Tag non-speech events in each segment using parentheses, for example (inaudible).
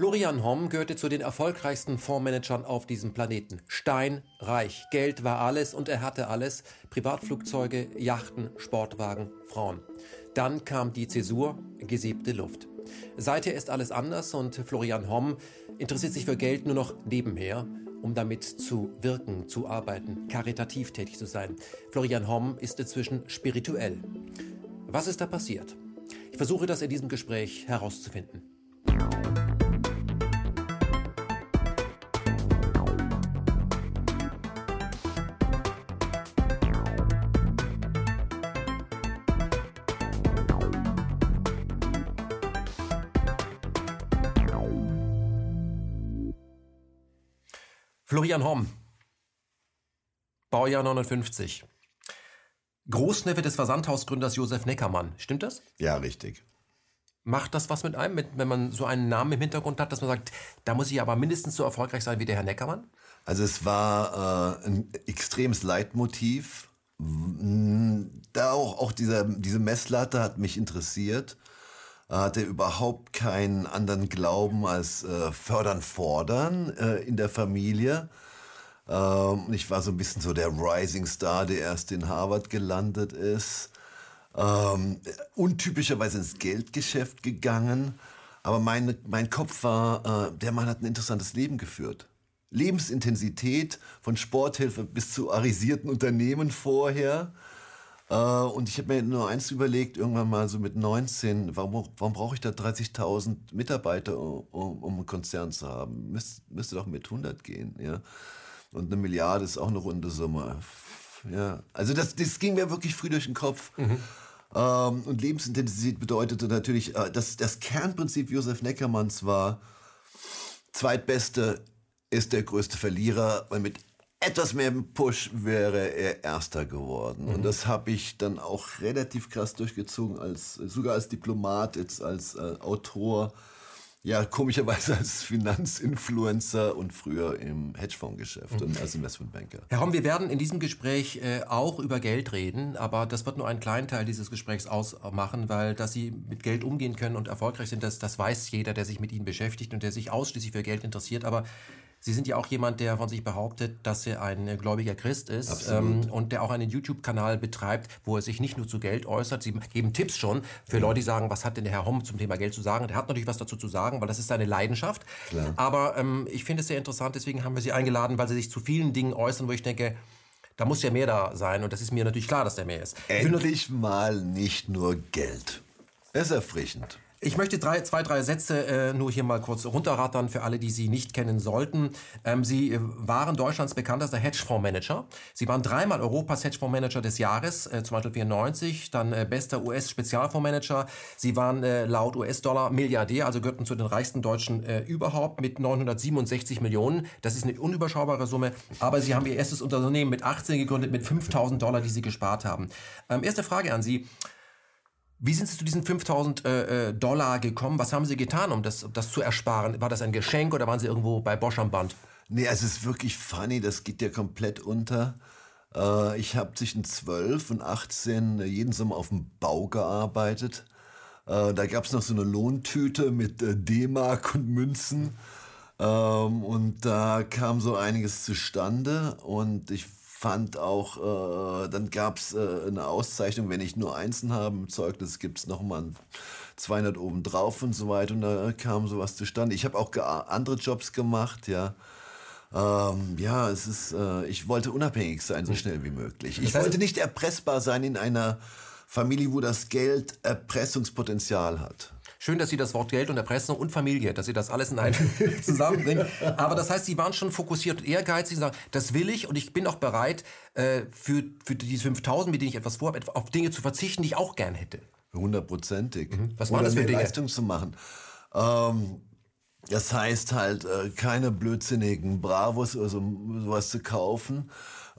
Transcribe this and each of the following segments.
Florian Homm gehörte zu den erfolgreichsten Fondsmanagern auf diesem Planeten. Steinreich. Geld war alles und er hatte alles. Privatflugzeuge, Yachten, Sportwagen, Frauen. Dann kam die Zäsur, gesäbte Luft. Seither ist alles anders und Florian Homm interessiert sich für Geld nur noch nebenher, um damit zu wirken, zu arbeiten, karitativ tätig zu sein. Florian Homm ist inzwischen spirituell. Was ist da passiert? Ich versuche das in diesem Gespräch herauszufinden. Florian Homm, Baujahr 59. Großneffe des Versandhausgründers Josef Neckermann. Stimmt das? Ja, richtig. Macht das was mit einem, mit, wenn man so einen Namen im Hintergrund hat, dass man sagt, da muss ich aber mindestens so erfolgreich sein wie der Herr Neckermann? Also es war äh, ein extremes Leitmotiv. Da auch, auch dieser, diese Messlatte hat mich interessiert. Hatte überhaupt keinen anderen Glauben als äh, fördern, fordern äh, in der Familie. Ähm, ich war so ein bisschen so der Rising Star, der erst in Harvard gelandet ist. Ähm, untypischerweise ins Geldgeschäft gegangen. Aber mein, mein Kopf war, äh, der Mann hat ein interessantes Leben geführt. Lebensintensität von Sporthilfe bis zu arisierten Unternehmen vorher. Äh, und ich habe mir nur eins überlegt, irgendwann mal so mit 19, warum, warum brauche ich da 30.000 Mitarbeiter, um, um einen Konzern zu haben? Müsste, müsste doch mit 100 gehen. Ja? Und eine Milliarde ist auch eine runde Summe. Ja, also das, das ging mir wirklich früh durch den Kopf. Mhm. Ähm, und Lebensintensität bedeutete natürlich, äh, dass das Kernprinzip Josef Neckermanns war, zweitbeste ist der größte Verlierer, weil mit etwas mehr Push wäre er Erster geworden. Mhm. Und das habe ich dann auch relativ krass durchgezogen, als sogar als Diplomat, jetzt als äh, Autor ja, komischerweise als Finanzinfluencer und früher im Hedgefondsgeschäft und als Investmentbanker. Herr Homm, wir werden in diesem Gespräch äh, auch über Geld reden, aber das wird nur einen kleinen Teil dieses Gesprächs ausmachen, weil dass Sie mit Geld umgehen können und erfolgreich sind, das, das weiß jeder, der sich mit Ihnen beschäftigt und der sich ausschließlich für Geld interessiert. Aber Sie sind ja auch jemand, der von sich behauptet, dass er ein gläubiger Christ ist ähm, und der auch einen YouTube-Kanal betreibt, wo er sich nicht nur zu Geld äußert. Sie geben Tipps schon für ja. Leute, die sagen, was hat denn der Herr Homm zum Thema Geld zu sagen? Der hat natürlich was dazu zu sagen, weil das ist seine Leidenschaft. Klar. Aber ähm, ich finde es sehr interessant, deswegen haben wir Sie eingeladen, weil Sie sich zu vielen Dingen äußern, wo ich denke, da muss ja mehr da sein und das ist mir natürlich klar, dass da mehr ist. Endlich mal nicht nur Geld. Es ist erfrischend. Ich möchte drei, zwei, drei Sätze äh, nur hier mal kurz runterrattern für alle, die Sie nicht kennen sollten. Ähm, Sie äh, waren Deutschlands bekanntester Hedgefondsmanager. Sie waren dreimal Europas Hedgefondsmanager des Jahres, äh, zum Beispiel 94, dann äh, bester US-Spezialfondsmanager. Sie waren äh, laut US-Dollar Milliardär, also gehörten zu den reichsten Deutschen äh, überhaupt mit 967 Millionen. Das ist eine unüberschaubare Summe, aber Sie haben Ihr erstes Unternehmen mit 18 gegründet, mit 5000 Dollar, die Sie gespart haben. Ähm, erste Frage an Sie. Wie sind Sie zu diesen 5000 äh, äh, Dollar gekommen? Was haben Sie getan, um das, das zu ersparen? War das ein Geschenk oder waren Sie irgendwo bei Bosch am Band? Nee, es ist wirklich funny, das geht ja komplett unter. Äh, ich habe zwischen 12 und 18 jeden Sommer auf dem Bau gearbeitet. Äh, da gab es noch so eine Lohntüte mit äh, D-Mark und Münzen. Ähm, und da kam so einiges zustande und ich fand auch, äh, dann gab es äh, eine Auszeichnung, wenn ich nur Einsen habe im Zeugnis, gibt es nochmal 200 oben drauf und so weiter. Und da kam sowas zustande. Ich habe auch andere Jobs gemacht, ja. Ähm, ja, es ist, äh, ich wollte unabhängig sein, so hm. schnell wie möglich. Ich wollte nicht erpressbar sein in einer Familie, wo das Geld Erpressungspotenzial hat. Schön, dass Sie das Wort Geld und Erpressung und Familie, dass Sie das alles in einen (laughs) zusammenbringen. Aber das heißt, Sie waren schon fokussiert und ehrgeizig und sagen, das will ich und ich bin auch bereit, äh, für, für diese 5000, mit denen ich etwas vorhabe, auf Dinge zu verzichten, die ich auch gern hätte. Hundertprozentig. Mhm. Was waren das für Dinge? Leistung zu machen. Ähm, das heißt halt, äh, keine blödsinnigen Bravos oder so, sowas zu kaufen,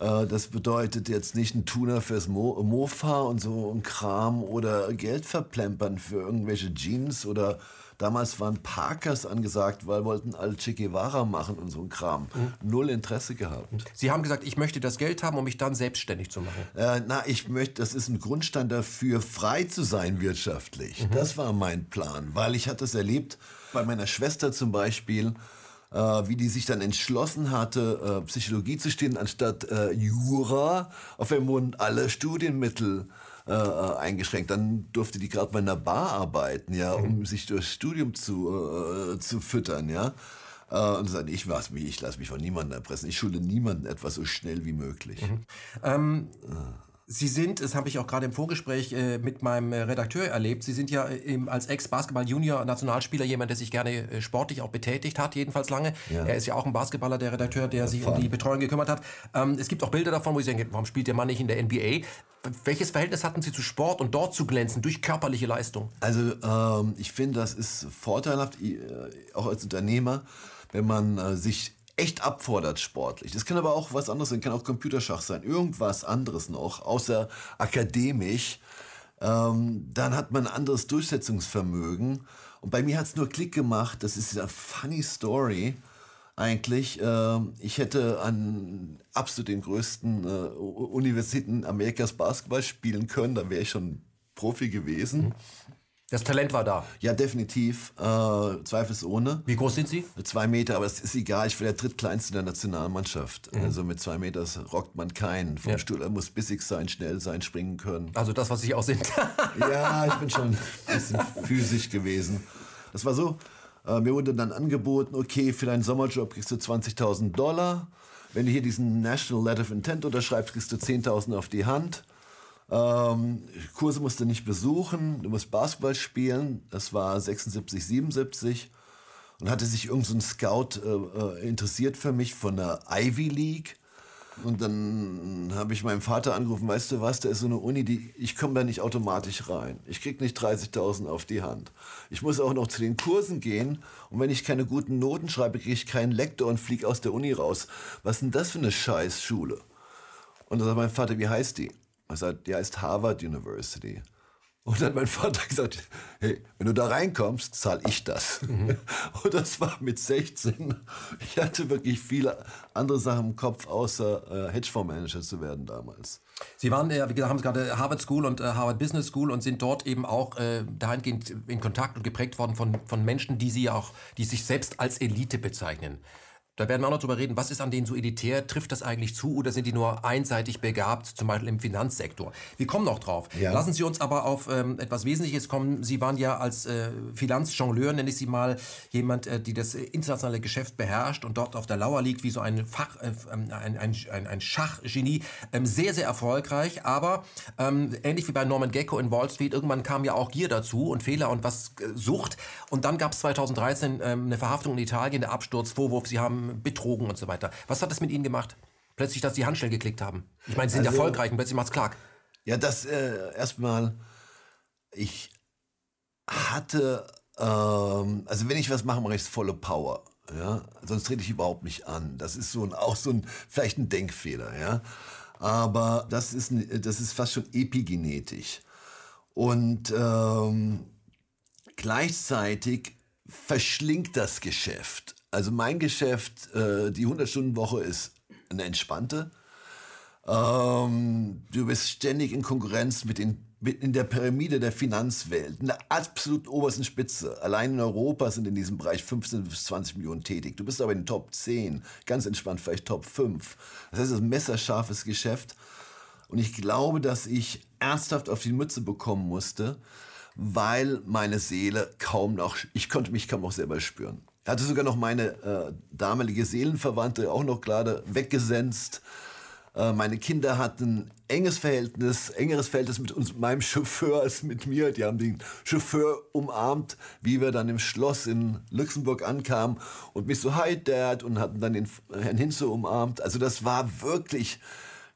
das bedeutet jetzt nicht ein Tuner fürs Mo Mofa und so ein Kram oder Geld verplempern für irgendwelche Jeans oder damals waren Parkers angesagt, weil wollten alle Che Guevara machen und so ein Kram. Mhm. Null Interesse gehabt. Sie haben gesagt, ich möchte das Geld haben, um mich dann selbstständig zu machen. Äh, na, ich möchte, das ist ein Grundstein dafür, frei zu sein wirtschaftlich. Mhm. Das war mein Plan, weil ich hatte es erlebt, bei meiner Schwester zum Beispiel, äh, wie die sich dann entschlossen hatte, äh, Psychologie zu stehen, anstatt äh, Jura. Auf einmal wurden alle Studienmittel äh, äh, eingeschränkt. Dann durfte die gerade bei einer Bar arbeiten, ja, um mhm. sich durchs Studium zu, äh, zu füttern, ja. Und sagte, ich was ich lasse mich von niemandem erpressen. Ich schulde niemandem etwas so schnell wie möglich. Mhm. Ähm, Sie sind, das habe ich auch gerade im Vorgespräch äh, mit meinem äh, Redakteur erlebt, Sie sind ja äh, als Ex-Basketball-Junior-Nationalspieler jemand, der sich gerne äh, sportlich auch betätigt hat, jedenfalls lange. Ja. Er ist ja auch ein Basketballer, der Redakteur, der ja, sich um die Betreuung gekümmert hat. Ähm, es gibt auch Bilder davon, wo Sie denken, warum spielt der Mann nicht in der NBA? Welches Verhältnis hatten Sie zu Sport und dort zu glänzen durch körperliche Leistung? Also ähm, ich finde, das ist vorteilhaft, äh, auch als Unternehmer, wenn man äh, sich echt abfordert sportlich. Das kann aber auch was anderes sein, kann auch Computerschach sein, irgendwas anderes noch, außer akademisch. Ähm, dann hat man ein anderes Durchsetzungsvermögen. Und bei mir hat es nur Klick gemacht, das ist eine funny Story eigentlich. Äh, ich hätte an absolut den größten äh, Universitäten Amerikas Basketball spielen können, dann wäre ich schon Profi gewesen. Mhm. Das Talent war da. Ja, definitiv. Äh, zweifelsohne. Wie groß sind Sie? Zwei Meter, aber es ist egal. Ich bin der drittkleinste der Nationalmannschaft. Mhm. Also mit zwei Metern rockt man keinen. Vom ja. Stuhl, er muss bissig sein, schnell sein, springen können. Also das, was Sie auch sind. (laughs) ja, ich bin schon ein bisschen physisch gewesen. Das war so, äh, mir wurde dann angeboten, okay, für deinen Sommerjob kriegst du 20.000 Dollar. Wenn du hier diesen National Letter of Intent unterschreibst, kriegst du 10.000 auf die Hand. Ähm, Kurse musst du nicht besuchen, du musst Basketball spielen. Das war 76, 77. Und hatte sich irgendein so Scout äh, äh, interessiert für mich von der Ivy League. Und dann habe ich meinem Vater angerufen, weißt du was, da ist so eine Uni, die, ich komme da nicht automatisch rein. Ich krieg nicht 30.000 auf die Hand. Ich muss auch noch zu den Kursen gehen und wenn ich keine guten Noten schreibe, kriege ich keinen Lektor und fliege aus der Uni raus. Was ist denn das für eine Scheißschule? Und dann sagt mein Vater, wie heißt die? Ich sagte, die heißt Harvard University. Und dann hat mein Vater gesagt, hey, wenn du da reinkommst, zahle ich das. Mhm. Und das war mit 16. Ich hatte wirklich viele andere Sachen im Kopf, außer äh, Hedgefondsmanager zu werden damals. Sie waren, äh, wie gesagt, haben Sie gerade Harvard School und äh, Harvard Business School und sind dort eben auch äh, dahingehend in Kontakt und geprägt worden von, von Menschen, die Sie auch, die sich selbst als Elite bezeichnen. Da werden wir auch noch drüber reden, was ist an denen so elitär? Trifft das eigentlich zu oder sind die nur einseitig begabt, zum Beispiel im Finanzsektor? Wir kommen noch drauf. Ja. Lassen Sie uns aber auf ähm, etwas Wesentliches kommen. Sie waren ja als äh, Finanzjongleur, nenne ich Sie mal, jemand, äh, die das internationale Geschäft beherrscht und dort auf der Lauer liegt, wie so ein Fach, äh, ähm, ein, ein, ein, ein Schachgenie. Ähm, sehr, sehr erfolgreich, aber ähm, ähnlich wie bei Norman Gecko in Wall Street, irgendwann kam ja auch Gier dazu und Fehler und was äh, Sucht. Und dann gab es 2013 ähm, eine Verhaftung in Italien, der Absturzvorwurf, Sie haben betrogen und so weiter. Was hat das mit Ihnen gemacht? Plötzlich, dass Sie handschnell geklickt haben. Ich meine, Sie sind also, erfolgreich und plötzlich macht's Clark. Ja, das äh, erstmal, ich hatte, ähm, also wenn ich was mache, mache ich es volle Power. Ja? Sonst trete ich überhaupt nicht an. Das ist so ein, auch so ein, vielleicht ein Denkfehler. Ja? Aber das ist, das ist fast schon epigenetisch. Und ähm, gleichzeitig verschlingt das Geschäft. Also mein Geschäft, äh, die 100-Stunden-Woche ist eine entspannte. Ähm, du bist ständig in Konkurrenz mit den mit in der Pyramide der Finanzwelt, in der absolut obersten Spitze. Allein in Europa sind in diesem Bereich 15 bis 20 Millionen tätig. Du bist aber in den Top 10, ganz entspannt vielleicht Top 5. Das heißt, es ist ein messerscharfes Geschäft. Und ich glaube, dass ich ernsthaft auf die Mütze bekommen musste, weil meine Seele kaum noch, ich konnte mich kaum noch selber spüren. Hatte sogar noch meine äh, damalige Seelenverwandte auch noch gerade weggesenzt. Äh, meine Kinder hatten enges Verhältnis, engeres Verhältnis mit uns, meinem Chauffeur als mit mir. Die haben den Chauffeur umarmt, wie wir dann im Schloss in Luxemburg ankamen und mich so Hi Dad und hatten dann den Herrn Hinze umarmt. Also das war wirklich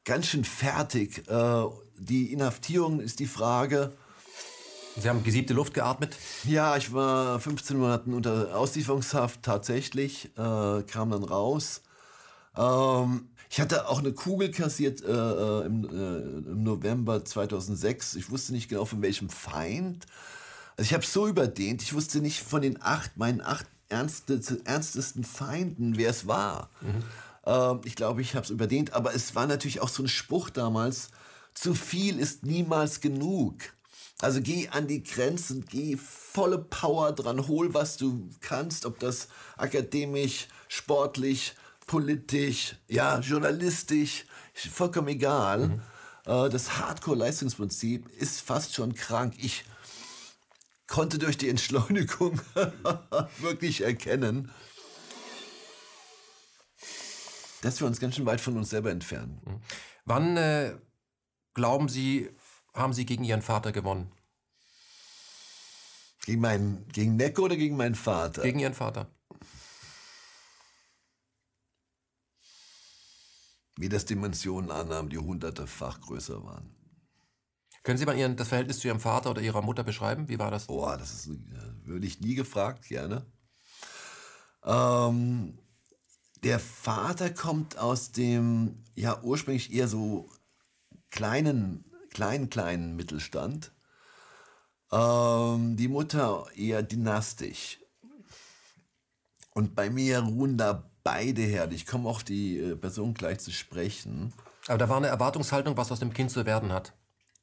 ganz schön fertig. Äh, die Inhaftierung ist die Frage. Sie haben gesiebte Luft geatmet? Ja, ich war 15 Monate unter Auslieferungshaft tatsächlich, äh, kam dann raus. Ähm, ich hatte auch eine Kugel kassiert äh, äh im, äh, im, November 2006. Ich wusste nicht genau von welchem Feind. Also ich habe so überdehnt, ich wusste nicht von den acht, meinen acht ernstesten, ernstesten Feinden, wer es war. Mhm. Ähm, ich glaube, ich habe es überdehnt, aber es war natürlich auch so ein Spruch damals, zu viel ist niemals genug. Also geh an die Grenzen, geh volle Power dran, hol was du kannst, ob das akademisch, sportlich, politisch, ja, journalistisch, vollkommen egal. Mhm. Äh, das Hardcore-Leistungsprinzip ist fast schon krank. Ich konnte durch die Entschleunigung (laughs) wirklich erkennen, dass wir uns ganz schön weit von uns selber entfernen. Mhm. Wann äh, glauben Sie, haben Sie gegen Ihren Vater gewonnen? Gegen, meinen, gegen Necko oder gegen meinen Vater? Gegen Ihren Vater. Wie das Dimensionen annahm, die hundertefach größer waren. Können Sie mal Ihren, das Verhältnis zu Ihrem Vater oder Ihrer Mutter beschreiben? Wie war das? Boah, das ist, äh, würde ich nie gefragt, gerne. Ähm, der Vater kommt aus dem, ja, ursprünglich eher so kleinen, kleinen, kleinen Mittelstand. Ähm, die Mutter eher dynastisch. Und bei mir ruhen da beide her. Ich komme auf die äh, Person gleich zu sprechen. Aber da war eine Erwartungshaltung, was aus dem Kind zu werden hat.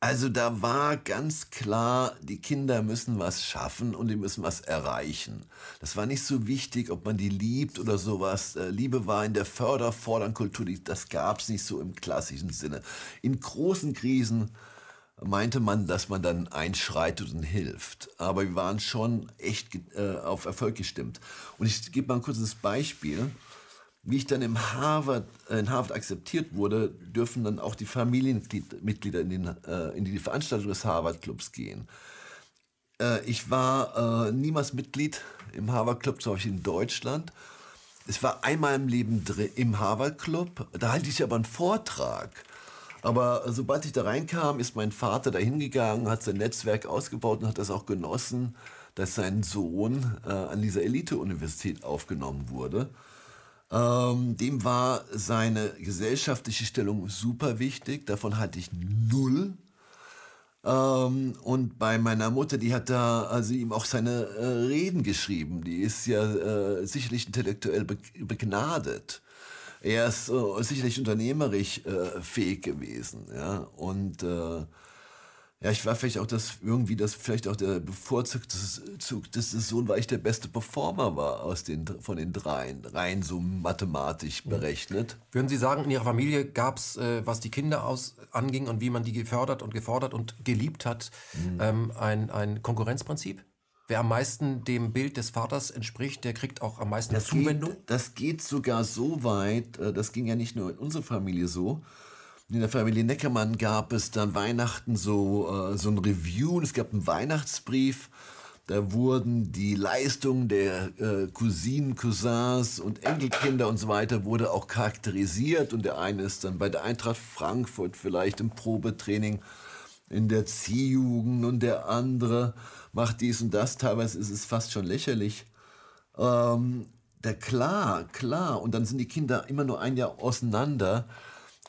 Also da war ganz klar, die Kinder müssen was schaffen und die müssen was erreichen. Das war nicht so wichtig, ob man die liebt oder sowas. Äh, Liebe war in der Förder-Fordern-Kultur, das gab es nicht so im klassischen Sinne. In großen Krisen meinte man, dass man dann einschreitet und hilft. Aber wir waren schon echt äh, auf Erfolg gestimmt. Und ich gebe mal ein kurzes Beispiel. Wie ich dann im Harvard, äh, in Harvard akzeptiert wurde, dürfen dann auch die Familienmitglieder in, den, äh, in die Veranstaltung des Harvard Clubs gehen. Äh, ich war äh, niemals Mitglied im Harvard Club, zum Beispiel in Deutschland. Es war einmal im Leben im Harvard Club. Da halte ich aber einen Vortrag. Aber sobald ich da reinkam, ist mein Vater da hingegangen, hat sein Netzwerk ausgebaut und hat das auch genossen, dass sein Sohn äh, an dieser Elite-Universität aufgenommen wurde. Ähm, dem war seine gesellschaftliche Stellung super wichtig, davon hatte ich null. Ähm, und bei meiner Mutter, die hat da also ihm auch seine äh, Reden geschrieben. Die ist ja äh, sicherlich intellektuell be begnadet. Er ist äh, sicherlich unternehmerisch äh, fähig gewesen, ja. Und äh, ja, ich war vielleicht auch das, irgendwie das, vielleicht auch der bevorzugte Zug des Sohn, weil ich der beste Performer war aus den, von den dreien, rein so mathematisch berechnet. Würden Sie sagen, in Ihrer Familie gab es, äh, was die Kinder aus, anging und wie man die gefördert und gefordert und geliebt hat, mhm. ähm, ein, ein Konkurrenzprinzip? Wer am meisten dem Bild des Vaters entspricht, der kriegt auch am meisten das Zuwendung? Geht, das geht sogar so weit, äh, das ging ja nicht nur in unserer Familie so, in der Familie Neckermann gab es dann Weihnachten so, äh, so ein Review und es gab einen Weihnachtsbrief. Da wurden die Leistungen der äh, Cousinen, Cousins und Enkelkinder und so weiter wurde auch charakterisiert und der eine ist dann bei der Eintracht Frankfurt vielleicht im Probetraining in der Ziehjugend und der andere macht dies und das. Teilweise ist es fast schon lächerlich. Ähm, der klar, klar. Und dann sind die Kinder immer nur ein Jahr auseinander.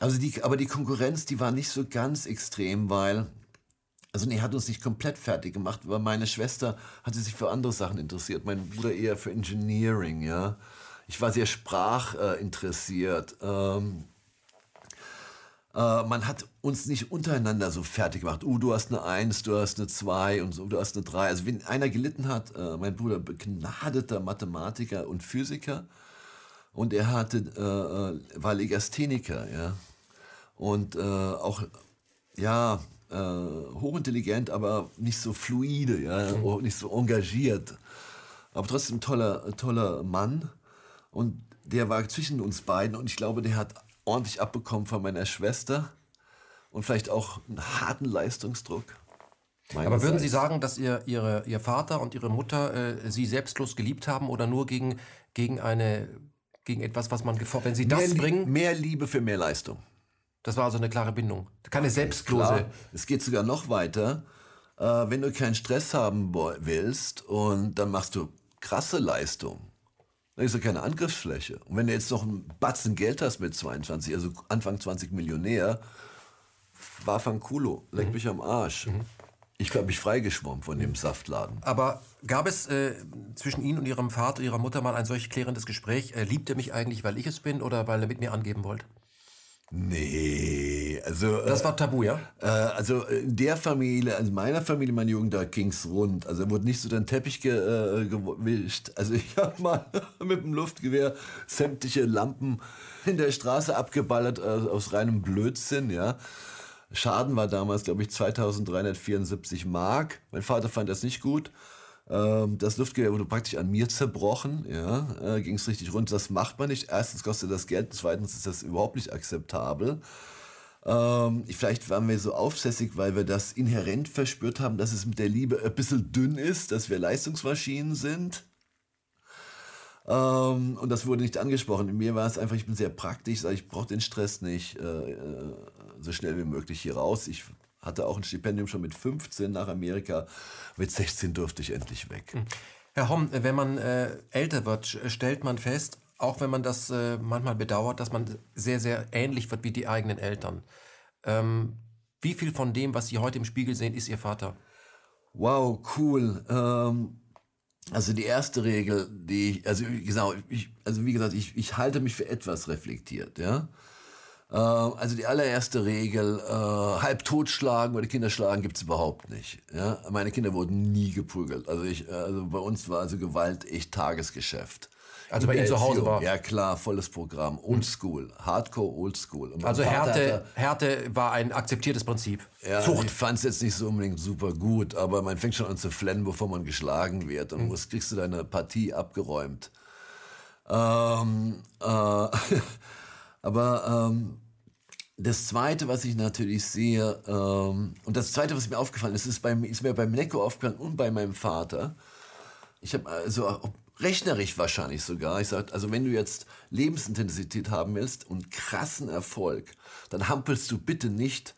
Also die, aber die Konkurrenz, die war nicht so ganz extrem, weil, also nee, hat uns nicht komplett fertig gemacht, weil meine Schwester hatte sich für andere Sachen interessiert, mein Bruder eher für Engineering, ja. Ich war sehr sprachinteressiert. Äh, ähm, äh, man hat uns nicht untereinander so fertig gemacht. Uh, du hast eine Eins, du hast eine Zwei und so, du hast eine Drei. Also wenn einer gelitten hat, äh, mein Bruder begnadeter Mathematiker und Physiker, und er hatte, äh, äh, war Legastheniker, ja. Und äh, auch, ja, äh, hochintelligent, aber nicht so fluide, ja, mhm. nicht so engagiert. Aber trotzdem toller, toller Mann. Und der war zwischen uns beiden und ich glaube, der hat ordentlich abbekommen von meiner Schwester und vielleicht auch einen harten Leistungsdruck. Aber würden Sie sagen, dass ihr, ihre, Ihr Vater und Ihre Mutter äh, Sie selbstlos geliebt haben oder nur gegen, gegen eine gegen etwas, was man gefordert Wenn Sie das mehr, bringen. Mehr Liebe für mehr Leistung. Das war also eine klare Bindung. Keine selbstlose. Klar. Es geht sogar noch weiter. Äh, wenn du keinen Stress haben willst und dann machst du krasse Leistung, dann ist ja keine Angriffsfläche. Und wenn du jetzt noch einen Batzen Geld hast mit 22, also Anfang 20 Millionär, war Fanculo, leck mhm. mich am Arsch. Mhm. Ich habe mich freigeschwommen von dem Saftladen. Aber gab es äh, zwischen Ihnen und Ihrem Vater, Ihrer Mutter mal ein solch klärendes Gespräch? Äh, liebt er mich eigentlich, weil ich es bin oder weil er mit mir angeben wollte? Nee, also. Das war tabu, ja? Äh, also in der Familie, also meiner Familie, meine Jugend, da ging's rund. Also wurde nicht so den Teppich ge, äh, gewischt. Also (laughs) ich habe mal (laughs) mit dem Luftgewehr sämtliche Lampen in der Straße abgeballert äh, aus reinem Blödsinn, ja. Schaden war damals, glaube ich, 2374 Mark. Mein Vater fand das nicht gut. Ähm, das Luftgewehr wurde praktisch an mir zerbrochen. Ja, äh, ging es richtig rund. Das macht man nicht. Erstens kostet das Geld, zweitens ist das überhaupt nicht akzeptabel. Ähm, vielleicht waren wir so aufsässig, weil wir das inhärent verspürt haben, dass es mit der Liebe ein bisschen dünn ist, dass wir Leistungsmaschinen sind. Ähm, und das wurde nicht angesprochen. In mir war es einfach, ich bin sehr praktisch, ich brauche den Stress nicht äh, äh, so schnell wie möglich hier raus. Ich hatte auch ein Stipendium schon mit 15 nach Amerika. Mit 16 durfte ich endlich weg. Hm. Herr Homm, wenn man äh, älter wird, stellt man fest, auch wenn man das äh, manchmal bedauert, dass man sehr, sehr ähnlich wird wie die eigenen Eltern. Ähm, wie viel von dem, was Sie heute im Spiegel sehen, ist Ihr Vater? Wow, cool. Ähm, also die erste Regel, die, also genau, ich, also wie gesagt, ich, ich halte mich für etwas reflektiert, ja. Äh, also die allererste Regel, äh, halb totschlagen oder Kinder schlagen gibt's überhaupt nicht. Ja? Meine Kinder wurden nie geprügelt. Also, ich, also bei uns war also Gewalt echt Tagesgeschäft. Also bei Ihnen zu Hause war? Ja klar, volles Programm. Oldschool, Hardcore Oldschool. Also Härte, Härte war ein akzeptiertes Prinzip. Ja, Zucht. ich fand es jetzt nicht so unbedingt super gut, aber man fängt schon an zu flennen, bevor man geschlagen wird. Und mhm. kriegst du deine Partie abgeräumt. Ähm, äh, (laughs) Aber ähm, das Zweite, was ich natürlich sehe, ähm, und das Zweite, was mir aufgefallen ist, ist, beim, ist mir beim Neko aufgefallen und bei meinem Vater. Ich habe also rechnerisch wahrscheinlich sogar. Ich sage, also wenn du jetzt Lebensintensität haben willst und krassen Erfolg, dann hampelst du bitte nicht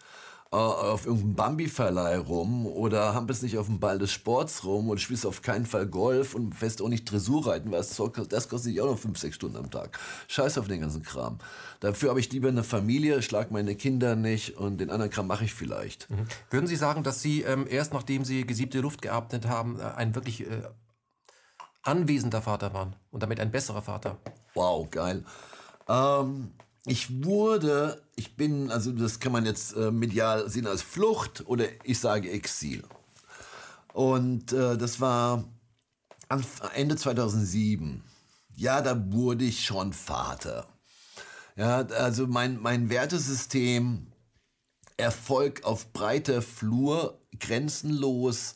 äh, auf irgendeinem Bambi-Verleih rum oder hampelst nicht auf dem Ball des Sports rum und spielst auf keinen Fall Golf und fährst auch nicht Dressur reiten, weil das, das kostet dich auch noch fünf, sechs Stunden am Tag. Scheiß auf den ganzen Kram. Dafür habe ich lieber eine Familie, schlag meine Kinder nicht und den anderen Kram mache ich vielleicht. Mhm. Würden Sie sagen, dass Sie ähm, erst nachdem Sie gesiebte Luft geatmet haben, äh, ein wirklich äh, anwesender Vater waren und damit ein besserer Vater? Wow, geil. Ähm, ich wurde, ich bin, also das kann man jetzt äh, medial sehen als Flucht oder ich sage Exil. Und äh, das war Ende 2007. Ja, da wurde ich schon Vater. Ja, also mein, mein Wertesystem, Erfolg auf breiter Flur, grenzenlos,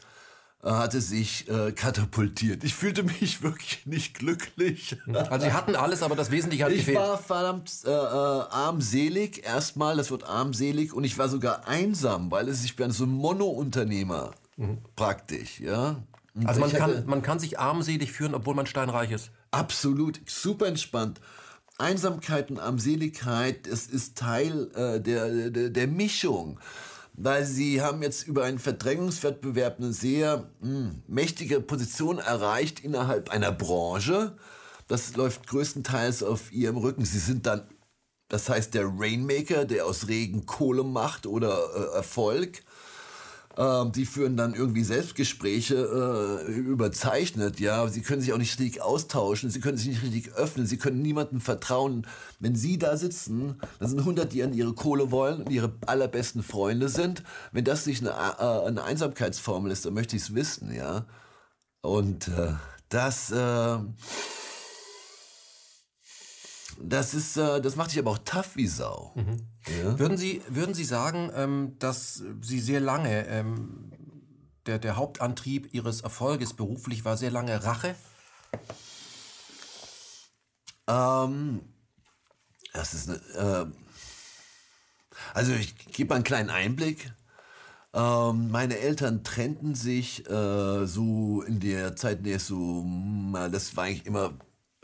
hatte sich äh, katapultiert. Ich fühlte mich (laughs) wirklich nicht glücklich. Also sie hatten alles, aber das Wesentliche hat ich gefehlt. Ich war verdammt äh, äh, armselig, erstmal, das Wort armselig, und ich war sogar einsam, weil es, ich bin so ein Monounternehmer mhm. praktisch, ja. Und also man kann, man kann sich armselig führen, obwohl man steinreich ist. Absolut, super entspannt. Einsamkeit und Armseligkeit, es ist Teil äh, der, der, der Mischung weil sie haben jetzt über einen Verdrängungswettbewerb eine sehr mh, hm, mächtige Position erreicht innerhalb einer Branche. Das läuft größtenteils auf ihrem Rücken. Sie sind dann, das heißt, der Rainmaker, der aus Regen Kohle macht oder äh, Erfolg. Ähm, die führen dann irgendwie Selbstgespräche äh, überzeichnet, ja. Sie können sich auch nicht richtig austauschen, sie können sich nicht richtig öffnen, sie können niemandem vertrauen. Wenn sie da sitzen, dann sind 100, die an ihre Kohle wollen und ihre allerbesten Freunde sind. Wenn das nicht eine, äh, eine Einsamkeitsformel ist, dann möchte ich es wissen, ja. Und äh, das, äh, das ist, äh, das macht dich aber auch tough wie Sau. Mhm. Ja? Würden, Sie, würden Sie sagen, ähm, dass Sie sehr lange, ähm, der, der Hauptantrieb Ihres Erfolges beruflich war sehr lange Rache? Ähm, das ist eine, äh, also ich gebe mal einen kleinen Einblick. Ähm, meine Eltern trennten sich äh, so in der Zeit, in der es so, das war eigentlich immer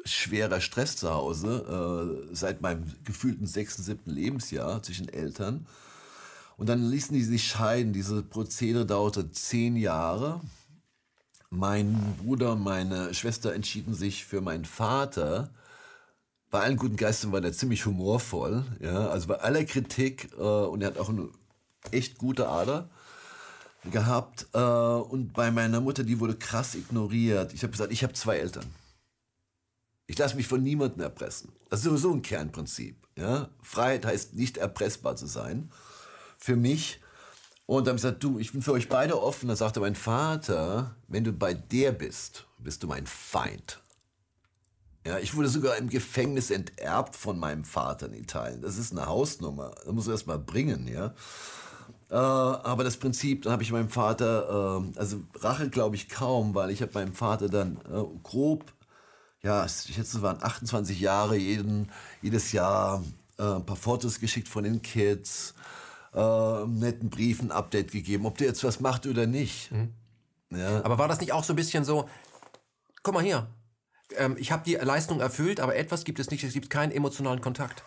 schwerer Stress zu Hause, äh, seit meinem gefühlten sechsten, siebten Lebensjahr zwischen Eltern. Und dann ließen die sich scheiden. Diese Prozedere dauerte zehn Jahre. Mein Bruder und meine Schwester entschieden sich für meinen Vater. Bei allen guten Geistern war der ziemlich humorvoll. Ja? Also bei aller Kritik, äh, und er hat auch eine echt gute Ader gehabt. Äh, und bei meiner Mutter, die wurde krass ignoriert. Ich habe gesagt, ich habe zwei Eltern. Ich lasse mich von niemandem erpressen. Das ist sowieso ein Kernprinzip. Ja? Freiheit heißt nicht erpressbar zu sein. Für mich. Und dann habe ich gesagt, du, ich bin für euch beide offen. Da sagte mein Vater, wenn du bei der bist, bist du mein Feind. Ja, ich wurde sogar im Gefängnis enterbt von meinem Vater in Italien. Das ist eine Hausnummer. Das muss du erst mal bringen, ja. Äh, aber das Prinzip, dann habe ich meinem Vater, äh, also Rache glaube ich kaum, weil ich habe meinem Vater dann äh, grob, ja, ich schätze, es waren 28 Jahre, jeden, jedes Jahr äh, ein paar Fotos geschickt von den Kids, äh, netten Briefen, Update gegeben, ob der jetzt was macht oder nicht. Mhm. Ja. Aber war das nicht auch so ein bisschen so, guck mal hier, ähm, ich habe die Leistung erfüllt, aber etwas gibt es nicht, es gibt keinen emotionalen Kontakt.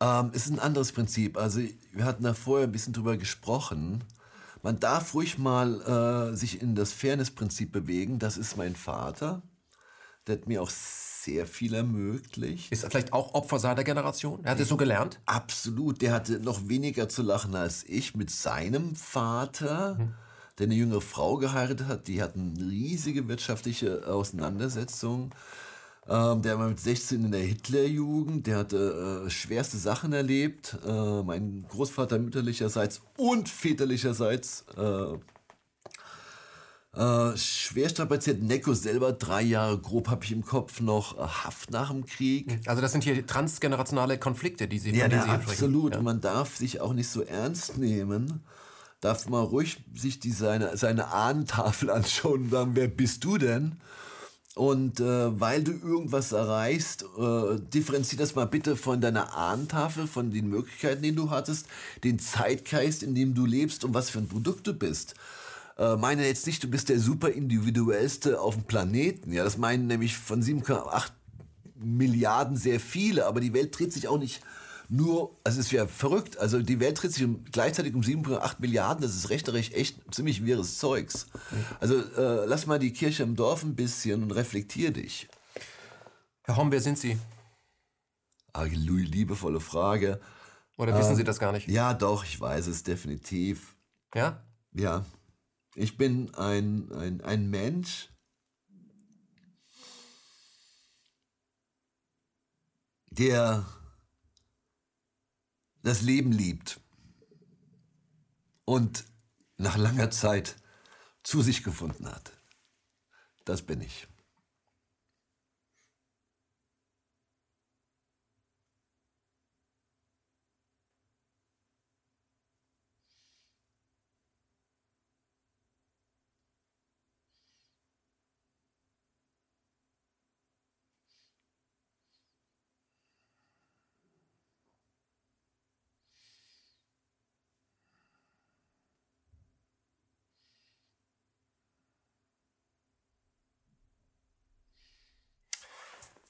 Ähm, es ist ein anderes Prinzip. Also wir hatten da vorher ein bisschen drüber gesprochen. Man darf ruhig mal äh, sich in das Fairness-Prinzip bewegen. Das ist mein Vater. Der hat mir auch sehr viel ermöglicht. Ist er vielleicht auch Opfer seiner Generation? Er hat es so gelernt? Absolut. Der hatte noch weniger zu lachen als ich mit seinem Vater. Mhm der eine junge Frau geheiratet hat. Die hatten riesige wirtschaftliche Auseinandersetzungen. Ähm, der war mit 16 in der Hitlerjugend, der hatte äh, schwerste Sachen erlebt. Äh, mein Großvater mütterlicherseits und väterlicherseits äh, äh, schwer. Necko selber drei Jahre grob habe ich im Kopf noch äh, Haft nach dem Krieg. Also das sind hier transgenerationale Konflikte, die Sie ja, ja, absolut. Ja. Man darf sich auch nicht so ernst nehmen darf man ruhig sich die, seine, seine Ahnentafel anschauen und sagen, wer bist du denn? Und äh, weil du irgendwas erreichst, äh, differenzier das mal bitte von deiner Ahnentafel, von den Möglichkeiten, die du hattest, den Zeitgeist, in dem du lebst und was für ein Produkt du bist. Äh, meine jetzt nicht, du bist der super individuellste auf dem Planeten. Ja, das meinen nämlich von 7,8 Milliarden sehr viele, aber die Welt dreht sich auch nicht nur, also es wäre verrückt. Also die Welt dreht sich um, gleichzeitig um 7,8 Milliarden. Das ist rechterisch echt ziemlich wirres Zeugs. Also äh, lass mal die Kirche im Dorf ein bisschen und reflektier dich. Herr Homm, wer sind Sie? Ah, liebevolle Frage. Oder wissen äh, Sie das gar nicht? Ja, doch, ich weiß es definitiv. Ja? Ja. Ich bin ein, ein, ein Mensch, der das Leben liebt und nach langer Zeit zu sich gefunden hat. Das bin ich.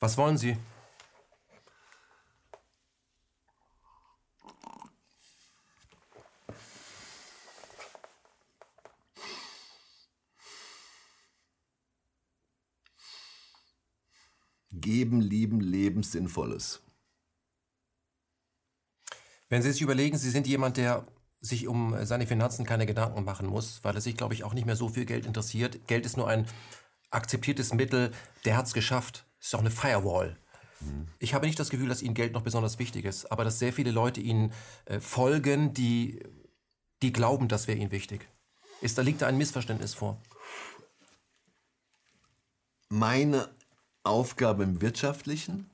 Was wollen Sie? Geben, lieben, leben, Sinnvolles. Wenn Sie sich überlegen, Sie sind jemand, der sich um seine Finanzen keine Gedanken machen muss, weil er sich, glaube ich, auch nicht mehr so viel Geld interessiert. Geld ist nur ein akzeptiertes Mittel. Der hat es geschafft. Ist doch eine Firewall. Ich habe nicht das Gefühl, dass Ihnen Geld noch besonders wichtig ist, aber dass sehr viele Leute Ihnen äh, folgen, die, die glauben, das wäre Ihnen wichtig. Ist, da liegt da ein Missverständnis vor. Meine Aufgabe im Wirtschaftlichen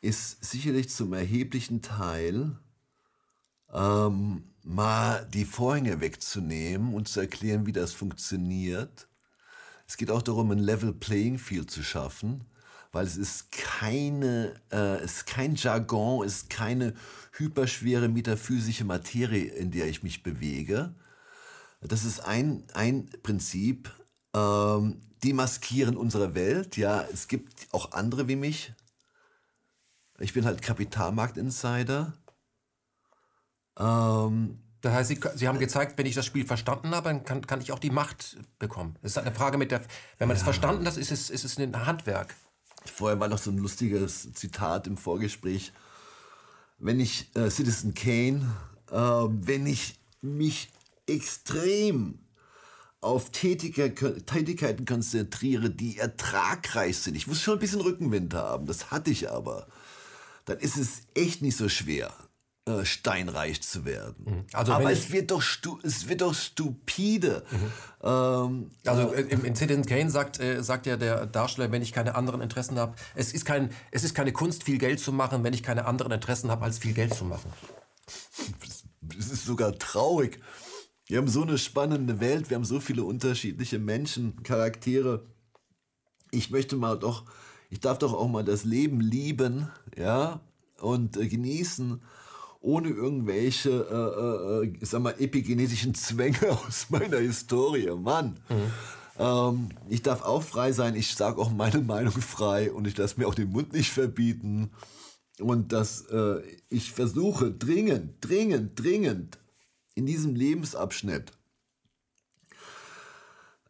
ist sicherlich zum erheblichen Teil ähm, mal die Vorhänge wegzunehmen und zu erklären, wie das funktioniert es geht auch darum, ein Level Playing Field zu schaffen, weil es ist keine, äh, es ist kein Jargon, es ist keine hyperschwere metaphysische Materie, in der ich mich bewege. Das ist ein, ein Prinzip. Ähm, die maskieren unsere Welt. Ja, es gibt auch andere wie mich. Ich bin halt Kapitalmarkt-Insider. Ähm, das heißt, Sie, Sie haben gezeigt, wenn ich das Spiel verstanden habe, dann kann, kann ich auch die Macht bekommen. Das ist halt eine Frage mit der, wenn man es verstanden hat, ist es, ist es ein Handwerk. Vorher war noch so ein lustiges Zitat im Vorgespräch. Wenn ich, äh, Citizen Kane, äh, wenn ich mich extrem auf Tätiger, Tätigkeiten konzentriere, die ertragreich sind. Ich muss schon ein bisschen Rückenwind haben, das hatte ich aber. Dann ist es echt nicht so schwer, äh, steinreich zu werden. Mhm. Also aber es wird, doch es wird doch stupide. Mhm. Ähm, also äh, im, in Citizen Kane sagt, äh, sagt ja der Darsteller, wenn ich keine anderen Interessen habe, es ist, kein, es ist keine Kunst, viel Geld zu machen, wenn ich keine anderen Interessen habe, als viel Geld zu machen. Es ist sogar traurig. Wir haben so eine spannende Welt, wir haben so viele unterschiedliche Menschen, Charaktere. Ich möchte mal doch, ich darf doch auch mal das Leben lieben, ja, und äh, genießen, ohne irgendwelche, äh, äh, sag mal, epigenetischen Zwänge (laughs) aus meiner Historie. Mann. Mhm. Ähm, ich darf auch frei sein, ich sage auch meine Meinung frei und ich lasse mir auch den Mund nicht verbieten. Und dass äh, ich versuche dringend, dringend, dringend in diesem Lebensabschnitt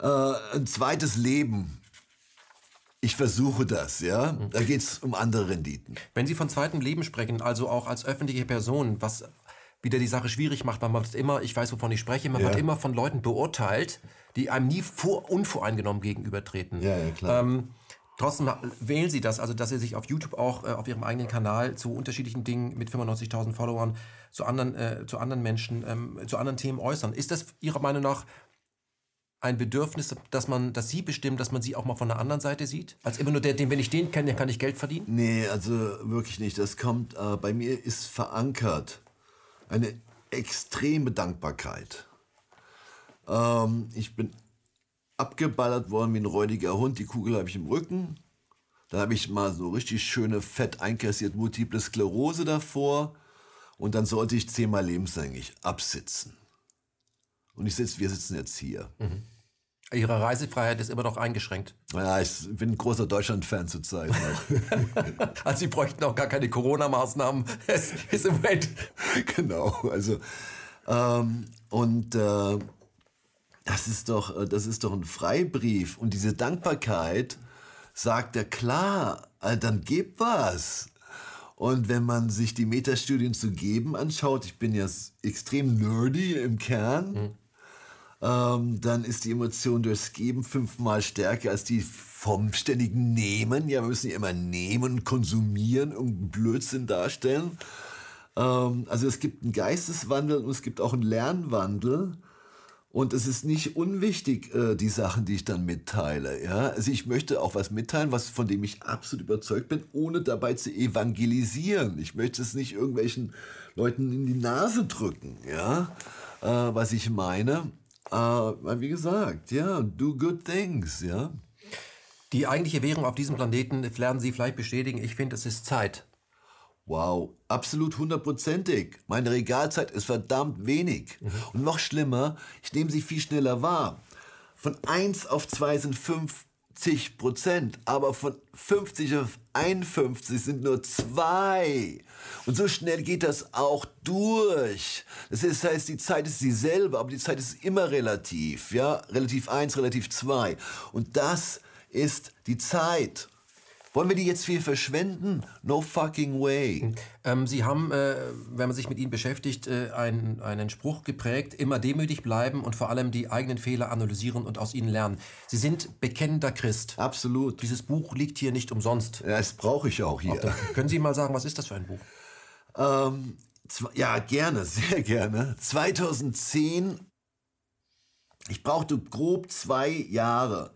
äh, ein zweites Leben. Ich versuche das, ja. Da geht es um andere Renditen. Wenn Sie von zweitem Leben sprechen, also auch als öffentliche Person, was wieder die Sache schwierig macht, weil man wird immer, ich weiß, wovon ich spreche, man ja. wird immer von Leuten beurteilt, die einem nie vor, unvoreingenommen gegenübertreten. Ja, ja, klar. Ähm, Trotzdem wählen Sie das, also dass Sie sich auf YouTube auch äh, auf Ihrem eigenen Kanal zu unterschiedlichen Dingen mit 95.000 Followern zu anderen, äh, zu anderen Menschen, ähm, zu anderen Themen äußern. Ist das Ihrer Meinung nach ein Bedürfnis, dass man, dass Sie bestimmen, dass man Sie auch mal von der anderen Seite sieht? Als immer nur der, den, wenn ich den kenne, kann ich Geld verdienen? Nee, also wirklich nicht. Das kommt, äh, bei mir ist verankert eine extreme Dankbarkeit. Ähm, ich bin abgeballert worden wie ein räudiger Hund. Die Kugel habe ich im Rücken. Da habe ich mal so richtig schöne fett einkassiert multiple Sklerose davor. Und dann sollte ich zehnmal lebenslänglich absitzen. Und ich sitz, wir sitzen jetzt hier. Mhm. Ihre Reisefreiheit ist immer noch eingeschränkt. Ja, ich bin ein großer Deutschland-Fan zurzeit. (laughs) also Sie bräuchten auch gar keine Corona-Maßnahmen. Es ist im Moment. (laughs) Genau, also ähm, und äh, das ist doch, äh, das ist doch ein Freibrief. Und diese Dankbarkeit sagt er, klar, äh, dann gib was. Und wenn man sich die Metastudien zu geben anschaut, ich bin ja extrem nerdy im Kern, mhm. Ähm, dann ist die Emotion durchs Geben fünfmal stärker als die vom ständigen Nehmen. Ja, wir müssen ja immer nehmen konsumieren, irgendeinen Blödsinn darstellen. Ähm, also es gibt einen Geisteswandel und es gibt auch einen Lernwandel. Und es ist nicht unwichtig, äh, die Sachen, die ich dann mitteile. Ja? Also ich möchte auch was mitteilen, was, von dem ich absolut überzeugt bin, ohne dabei zu evangelisieren. Ich möchte es nicht irgendwelchen Leuten in die Nase drücken, ja? Äh, was ich meine. Äh, wie gesagt, ja, do good things, ja. Die eigentliche Währung auf diesem Planeten, lernen Sie vielleicht bestätigen, ich finde, es ist Zeit. Wow, absolut hundertprozentig. Meine Regalzeit ist verdammt wenig. Mhm. Und noch schlimmer, ich nehme sie viel schneller wahr. Von 1 auf 2 sind 50 Prozent, aber von 50 auf 51 sind nur 2. Und so schnell geht das auch durch. Das heißt, die Zeit ist dieselbe, aber die Zeit ist immer relativ. Ja, relativ 1, relativ 2. Und das ist die Zeit. Wollen wir die jetzt viel verschwenden? No fucking way. Ähm, Sie haben, äh, wenn man sich mit Ihnen beschäftigt, äh, einen, einen Spruch geprägt, immer demütig bleiben und vor allem die eigenen Fehler analysieren und aus ihnen lernen. Sie sind bekennender Christ. Absolut. Dieses Buch liegt hier nicht umsonst. Ja, das brauche ich auch hier. Auch können Sie mal sagen, was ist das für ein Buch? Ähm, ja, gerne, (laughs) sehr gerne. 2010, ich brauchte grob zwei Jahre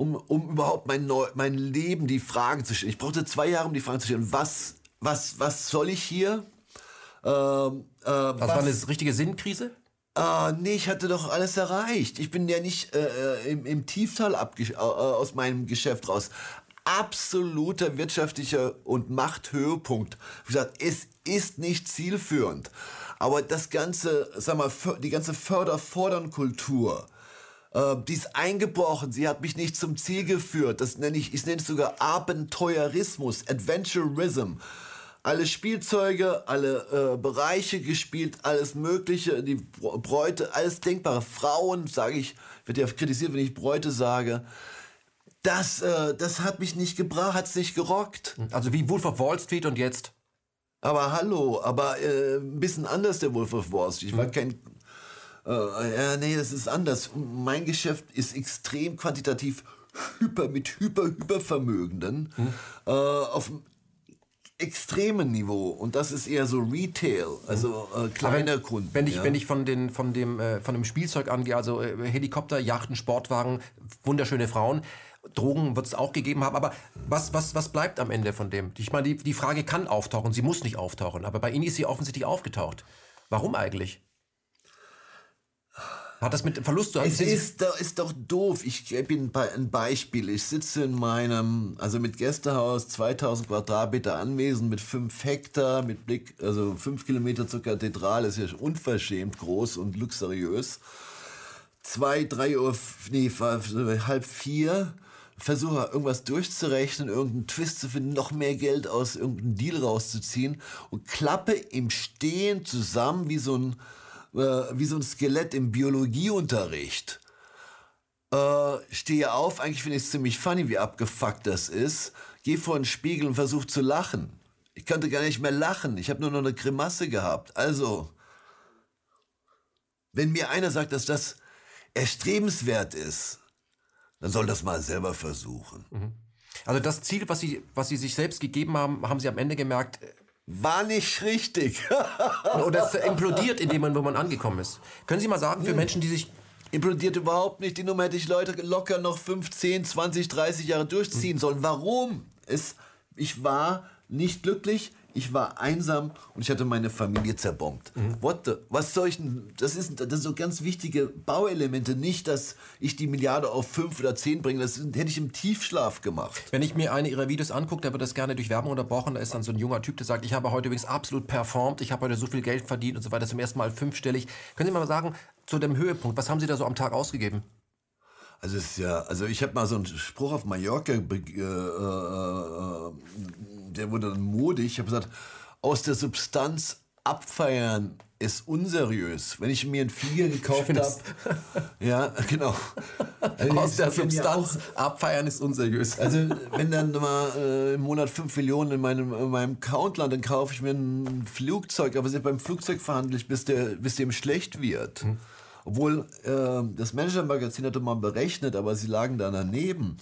um, um überhaupt mein, Neu mein Leben die Fragen zu stellen. Ich brauchte zwei Jahre, um die Fragen zu stellen. Was, was, was soll ich hier? Ähm, äh, was, was war eine richtige Sinnkrise? Ah, nee, ich hatte doch alles erreicht. Ich bin ja nicht äh, äh im, im Tieftal äh, aus meinem Geschäft raus. Absoluter wirtschaftlicher und Machthöhepunkt. Wie gesagt, es ist nicht zielführend. Aber das ganze, sag mal, die ganze Förder-Fordern-Kultur, äh, die ist eingebrochen, sie hat mich nicht zum Ziel geführt. Das nenne ich, ich nenne es sogar Abenteuerismus, Adventurism. Alle Spielzeuge, alle äh, Bereiche gespielt, alles Mögliche, die Bräute, alles denkbare. Frauen, sage ich, wird ja kritisiert, wenn ich Bräute sage. Das, äh, das hat mich nicht gebracht, hat es nicht gerockt. Also wie Wolf of Wall Street und jetzt? Aber hallo, aber äh, ein bisschen anders der Wolf of Wall Street. Ich war mhm. kein Äh, ja, nee, das ist anders. Mein Geschäft ist extrem quantitativ hyper mit hyper hypervermögenden hm. äh, auf extremen Niveau und das ist eher so Retail, also äh, kleiner wenn, Kunden. Wenn ich, ja. wenn ich von, den, von, dem, äh, von dem Spielzeug angehe, also äh, Helikopter, Yachten, Sportwagen, wunderschöne Frauen, Drogen wird es auch gegeben haben, aber was, was, was bleibt am Ende von dem? Ich meine, die, die Frage kann auftauchen, sie muss nicht auftauchen, aber bei Ihnen ist sie offensichtlich aufgetaucht. Warum eigentlich? Hat das mit Verlust zu tun? Es ist, ist doch doof. Ich gebe Ihnen ein Beispiel. Ich sitze in meinem, also mit Gästehaus, 2000 Quadratmeter anwesend, mit 5 Hektar, mit Blick, also 5 Kilometer zur Kathedrale, ist ja unverschämt groß und luxuriös. Zwei, drei Uhr, nee, halb vier, versuche irgendwas durchzurechnen, irgendeinen Twist zu finden, noch mehr Geld aus irgendeinem Deal rauszuziehen und klappe im Stehen zusammen wie so ein, äh, wie so ein Skelett im Biologieunterricht. Äh, stehe auf, eigentlich finde ich es ziemlich funny, wie abgefuckt das ist. Gehe vor den Spiegel und versuche zu lachen. Ich konnte gar nicht mehr lachen. Ich habe nur noch eine Grimasse gehabt. Also, wenn mir einer sagt, dass das erstrebenswert ist, dann soll das mal selber versuchen. Mhm. Also das Ziel, was Sie, was Sie sich selbst gegeben haben, haben Sie am Ende gemerkt, war nicht richtig. (laughs) Oder es (laughs) implodiert in dem Moment, wo man angekommen ist. Können Sie mal sagen, für. Menschen, die sich... Implodiert überhaupt nicht. Die Nummer hätte ich Leute locker noch 15, 20, 30 Jahre durchziehen hm. sollen. Warum? Es, ich war nicht glücklich, ich war einsam und ich hatte meine Familie zerbombt. Mhm. What the, was soll ich denn, das, ist, das sind so ganz wichtige Bauelemente, nicht, dass ich die Milliarde auf fünf oder zehn bringe, das hätte ich im Tiefschlaf gemacht. Wenn ich mir eine ihrer Videos angucke, da wird das gerne durch Werbung unterbrochen, da ist dann so ein junger Typ, der sagt, ich habe heute übrigens absolut performt, ich habe heute so viel Geld verdient und so weiter, zum ersten Mal fünfstellig. Können Sie mal sagen, zu dem Höhepunkt, was haben Sie da so am Tag ausgegeben? Also ist ja, also ich habe mal so einen Spruch auf Mallorca, äh, äh, äh, der wurde dann modig. Ich habe gesagt, aus der Substanz abfeiern ist unseriös. Wenn ich mir einen Flieger (laughs) gekauft habe, ja, genau. Also (laughs) aus der Substanz abfeiern ist unseriös. Also (laughs) wenn dann mal äh, im Monat 5 Millionen in meinem, in meinem Account landen, dann kaufe ich mir ein Flugzeug. Aber beim Flugzeug verhandle ich, bis, der, bis dem schlecht wird. Hm. Obwohl äh, das Manager-Magazin hatte mal berechnet, aber sie lagen da daneben.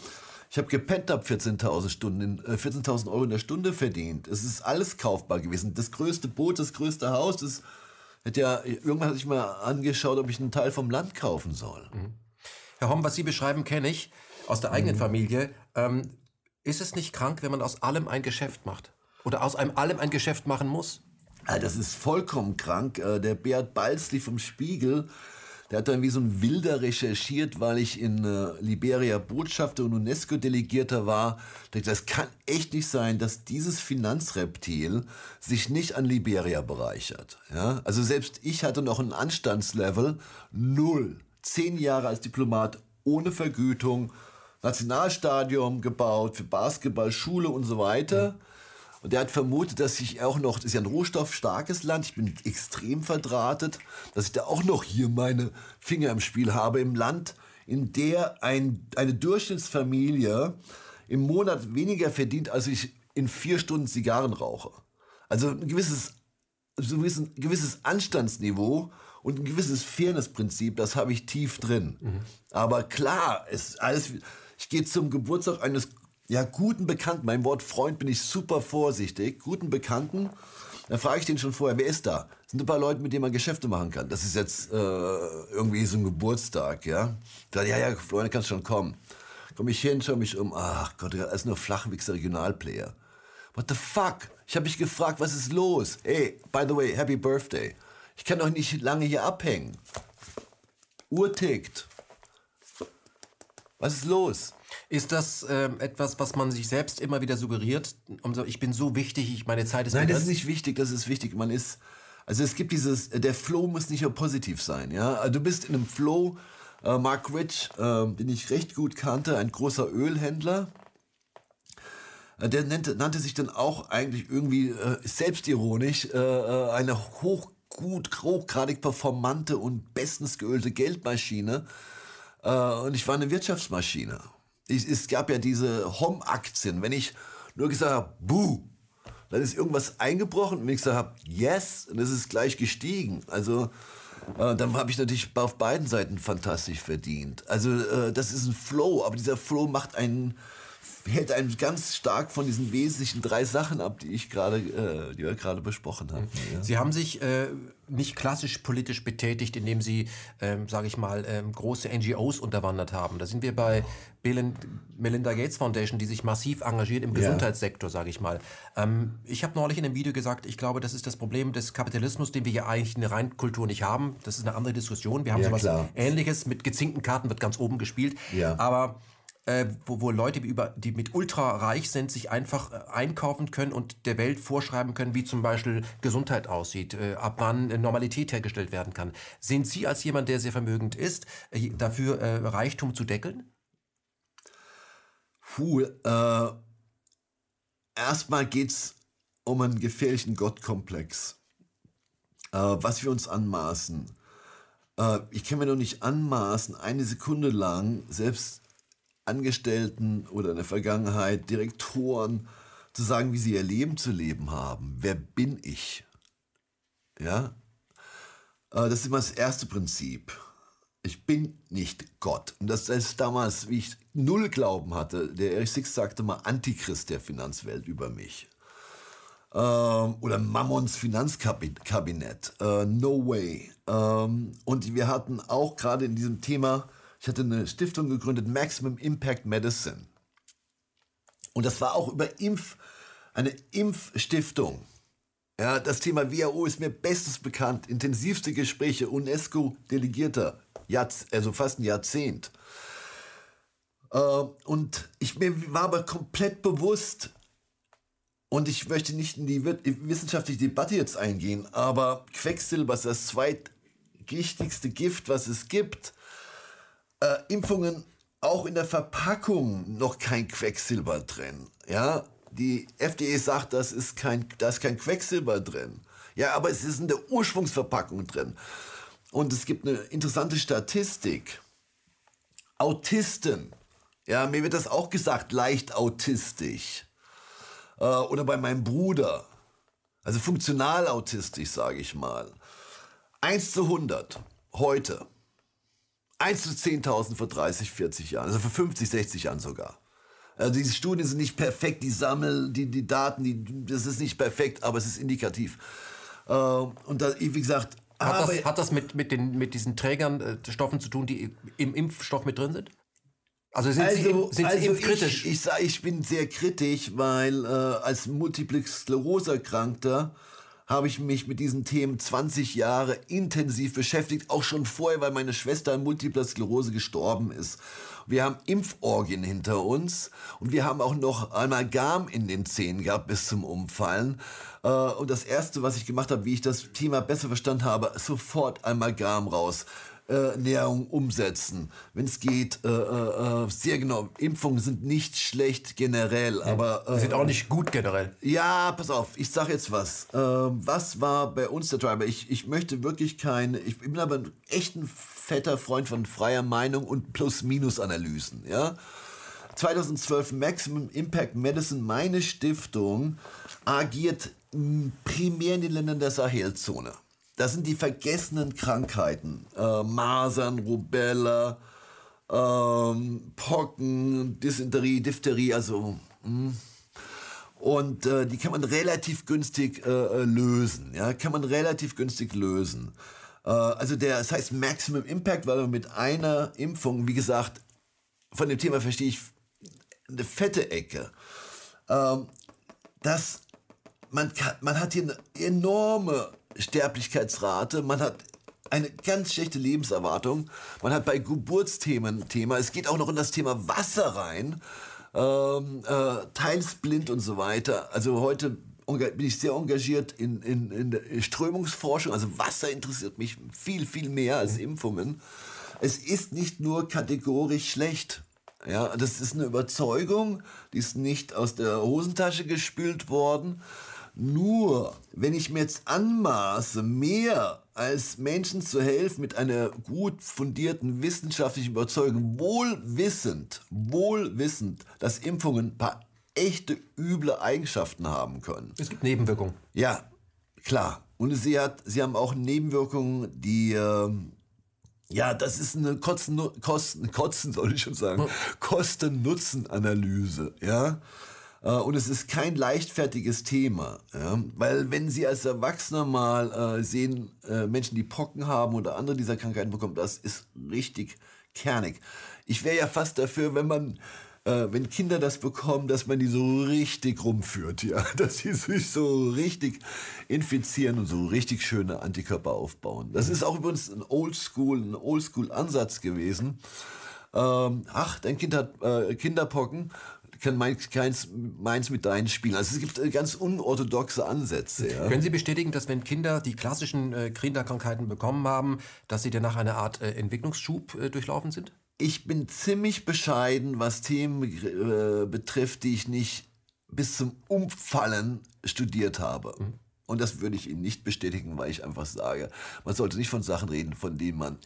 Ich habe gepennt, habe 14.000 Stunden, äh, 14.000 Euro in der Stunde verdient. Es ist alles kaufbar gewesen. Das größte Boot, das größte Haus, das hätte ja, irgendwann hatte ich mal angeschaut, ob ich einen Teil vom Land kaufen soll. Mhm. Herr Homm, was Sie beschreiben, kenne ich aus der eigenen mhm. Familie. Ähm, ist es nicht krank, wenn man aus allem ein Geschäft macht? Oder aus einem allem ein Geschäft machen muss? Ja, das ist vollkommen krank. Äh, der Beat Balzli vom Spiegel der hat dann wie so ein Wilder recherchiert, weil ich in äh, Liberia Botschafter und UNESCO-Delegierter war. Das kann echt nicht sein, dass dieses Finanzreptil sich nicht an Liberia bereichert. Ja? Also selbst ich hatte noch ein Anstandslevel null. Zehn Jahre als Diplomat ohne Vergütung, Nationalstadion gebaut für Basketball, Schule und so weiter. Mhm. Und er hat vermutet, dass ich auch noch, das ist ja ein rohstoffstarkes Land, ich bin extrem verdrahtet, dass ich da auch noch hier meine Finger im Spiel habe im Land, in der ein, eine Durchschnittsfamilie im Monat weniger verdient, als ich in vier Stunden Zigarren rauche. Also ein gewisses, so ein gewisses Anstandsniveau und ein gewisses Fairnessprinzip, das habe ich tief drin. Mhm. Aber klar, es alles, ich gehe zum Geburtstag eines ja, guten Bekannten, mein Wort Freund bin ich super vorsichtig, guten Bekannten, dann frage ich den schon vorher, wer ist da? Das sind ein paar Leute, mit denen man Geschäfte machen kann. Das ist jetzt äh, irgendwie so ein Geburtstag, ja. Da, ja, ja, Freunde, kannst schon kommen. Komm ich hin, schau mich um, ach Gott, er ist nur Flachwichser Regionalplayer. What the fuck? Ich habe mich gefragt, was ist los? Hey, by the way, happy birthday. Ich kann doch nicht lange hier abhängen. Uhr tickt. Was ist los? Ist das äh, etwas, was man sich selbst immer wieder suggeriert? Um ich bin so wichtig, ich, meine Zeit ist Nein, das ist nicht wichtig, das ist wichtig. Man ist, also es gibt dieses, der Flow muss nicht nur positiv sein. Ja? Also du bist in einem Flow. Äh, Mark Rich, äh, den ich recht gut kannte, ein großer Ölhändler, äh, der nannte, nannte, sich dann auch eigentlich irgendwie äh, selbstironisch äh, äh eine hoch, gut, hochgradig performante und bestens geölte Geldmaschine. Äh, und ich war eine Wirtschaftsmaschine es gab ja diese Hom-Aktien. Wenn ich nur gesagt habe, buh, dann ist irgendwas eingebrochen und wenn ich gesagt habe, yes, und es ist gleich gestiegen. Also äh, dann habe ich natürlich auf beiden Seiten fantastisch verdient. Also äh, das ist ein Flow, aber dieser Flow macht einen hält einen ganz stark von diesen wesentlichen drei Sachen ab, die ich gerade, äh, die wir gerade besprochen haben. Ja. Sie haben sich äh, nicht klassisch politisch betätigt, indem Sie, ähm, sage ich mal, ähm, große NGOs unterwandert haben. Da sind wir bei Bill Melinda Gates Foundation, die sich massiv engagiert im Gesundheitssektor, sage ich mal. Ähm, ich habe neulich in einem Video gesagt, ich glaube, das ist das Problem des Kapitalismus, den wir hier eigentlich in der Reinkultur nicht haben. Das ist eine andere Diskussion. Wir haben ja, sowas klar. Ähnliches mit gezinkten Karten wird ganz oben gespielt. Ja. Aber äh, wo, wo Leute, über, die mit ultra reich sind, sich einfach äh, einkaufen können und der Welt vorschreiben können, wie zum Beispiel Gesundheit aussieht, äh, ab wann Normalität hergestellt werden kann. Sind Sie als jemand, der sehr vermögend ist, äh, dafür äh, Reichtum zu deckeln? Puh, äh, erstmal es um einen gefährlichen Gottkomplex. was wir uns anmaßen. ich kann mir doch nicht anmaßen, eine Sekunde lang selbst Angestellten oder in der Vergangenheit Direktoren zu sagen, wie sie ihr Leben zu leben haben. Wer bin ich? Ja, äh, das ist immer das erste Prinzip. Ich bin nicht Gott. Und das ist damals, wie ich null Glauben hatte, der Erich Six sagte mal Antichrist der Finanzwelt über mich. Ähm, oder Mammons Finanzkabinett. Äh, no way. Ähm, und wir hatten auch gerade in diesem Thema ich hatte eine Stiftung gegründet, Maximum Impact Medicine. Und das war auch über Impf, eine Impfstiftung. Ja, das Thema WHO ist mir bestens bekannt. Intensivste Gespräche, UNESCO-Delegierter, also fast ein Jahrzehnt. Äh, und ich mir war aber komplett bewusst, und ich möchte nicht in die wissenschaftliche Debatte jetzt eingehen, aber Quecksilber ist das zweitgichtigste Gift, was es gibt äh, Impfungen auch in der Verpackung noch kein Quecksilber drin. Ja, die FDA sagt, das ist kein, da ist kein Quecksilber drin. Ja, aber es ist in der Ursprungsverpackung drin. Und es gibt eine interessante Statistik. Autisten, ja, mir wird das auch gesagt, leicht autistisch. Äh, oder bei meinem Bruder, also funktional autistisch, sage ich mal. 1 zu 100 heute 1 zu 10.000 vor 30, 40 Jahren, also vor 50, 60 Jahren sogar. Also diese Studien sind nicht perfekt, die sammeln die, die Daten, die, das ist nicht perfekt, aber es ist indikativ. Äh, und da, wie gesagt, hat das, hat das mit, mit, den, mit diesen Trägern, äh, Stoffen zu tun, die im Impfstoff mit drin sind? Also sind also, Sie, also Sie impfkritisch? Ich, ich, ich bin sehr kritisch, weil äh, als Multiple Sklerose Erkrankter habe ich mich mit diesen Themen 20 Jahre intensiv beschäftigt, auch schon vorher, weil meine Schwester an Multipler Sklerose gestorben ist. Wir haben Impforgien hinter uns und wir haben auch noch Amalgam in den Zähnen gehabt bis zum Umfallen. Äh, und das Erste, was ich gemacht habe, wie ich das Thema besser verstanden habe, sofort Amalgam raus äh, Ernährung umsetzen, wenn es geht. Äh, äh, äh, sehr genau. Impfungen sind nicht schlecht generell, aber äh, sind auch nicht gut generell. Ja, pass auf. Ich sag jetzt was. Äh, was war bei uns der Driver? Ich, ich möchte wirklich keine. Ich bin aber echt ein fetter Freund von freier Meinung und Plus-Minus-Analysen. Ja. 2012 Maximum Impact Medicine, meine Stiftung, agiert primär in den Ländern der Sahelzone. Das sind die vergessenen Krankheiten. Äh, Masern, Rubella, ähm, Pocken, Dysenterie, Diphtherie, also. Hm. Und äh, die kann man relativ günstig äh, äh, lösen. Ja, kann man relativ günstig lösen. Äh, also der, das heißt Maximum Impact, weil man mit einer Impfung, wie gesagt, von dem Thema verstehe ich eine fette Ecke. Ähm, das, man, kann, man hat hier eine enorme Sterblichkeitsrate, man hat eine ganz schlechte Lebenserwartung. Man hat bei Geburtsthemen Thema. Es geht auch noch in das Thema Wasser rein. Ähm, äh, teils blind und so weiter. Also heute bin ich sehr engagiert in, in, in der Strömungsforschung. Also Wasser interessiert mich viel, viel mehr als Impfungen. Es ist nicht nur kategorisch schlecht. Ja, das ist eine Überzeugung, die ist nicht aus der Hosentasche gespült worden. Nur, wenn ich mir jetzt anmaße, mehr als Menschen zu helfen mit einer gut fundierten wissenschaftlichen Überzeugung, wohlwissend, wohlwissend, dass Impfungen ein paar echte üble Eigenschaften haben können. Es gibt Nebenwirkungen. Ja, klar. Und sie, hat, sie haben auch Nebenwirkungen, die, äh, ja, das ist eine Kosten, Kosten, Kosten soll ich schon sagen, Kosten-Nutzen-Analyse, ja. Äh, und es ist kein leichtfertiges Thema, ja? weil wenn Sie als Erwachsener mal äh, sehen, äh, Menschen, die Pocken haben oder andere dieser Krankheiten bekommen, das ist richtig kernig. Ich wäre ja fast dafür, wenn man äh, wenn Kinder das bekommen, dass man die so richtig rumführt, ja, (laughs) dass sie sich so richtig infizieren und so richtig schöne Antikörper aufbauen. Das ist auch übrigens ein Oldschool, ein Oldschool-Ansatz gewesen. Ähm, ach, dein Kind hat äh, Kinderpocken, kann meins, keins, meins mit deinen spielen. Also es gibt äh, ganz unorthodoxe Ansätze. Ja. Können Sie bestätigen, dass wenn Kinder die klassischen äh, Kinderkrankheiten bekommen haben, dass sie danach eine Art äh, Entwicklungsschub äh, durchlaufen sind? Ich bin ziemlich bescheiden, was Themen betrifft, die ich nicht bis zum Umfallen studiert habe. Mhm. Und das würde ich Ihnen nicht bestätigen, weil ich einfach sage, man sollte nicht von Sachen reden, von denen man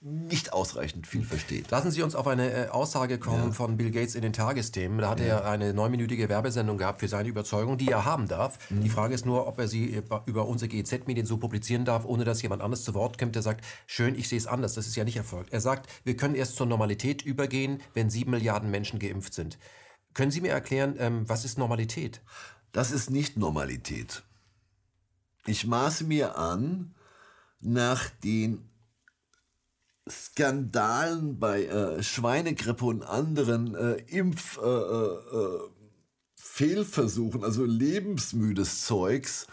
nicht ausreichend viel versteht. Lassen Sie uns auf eine äh, Aussage kommen ja. von Bill Gates in den Tagesthemen. Da hat ja. er eine neunminütige Werbesendung gehabt für seine Überzeugung, die er haben darf. Mhm. Die Frage ist nur, ob er sie über unsere GEZ-Medien so publizieren darf, ohne dass jemand anderes zu Wort kommt, der sagt, schön, ich sehe es anders. Das ist ja nicht erfolgt. Er sagt, wir können erst zur Normalität übergehen, wenn sieben Milliarden Menschen geimpft sind. Können Sie mir erklären, ähm, was ist Normalität? Das ist nicht Normalität. Ich maße mir an, nach den Skandalen bei äh, Schweinegrippe und anderen äh, Impf äh, äh, Fehlversuchen, also lebensmüdes Zeugs,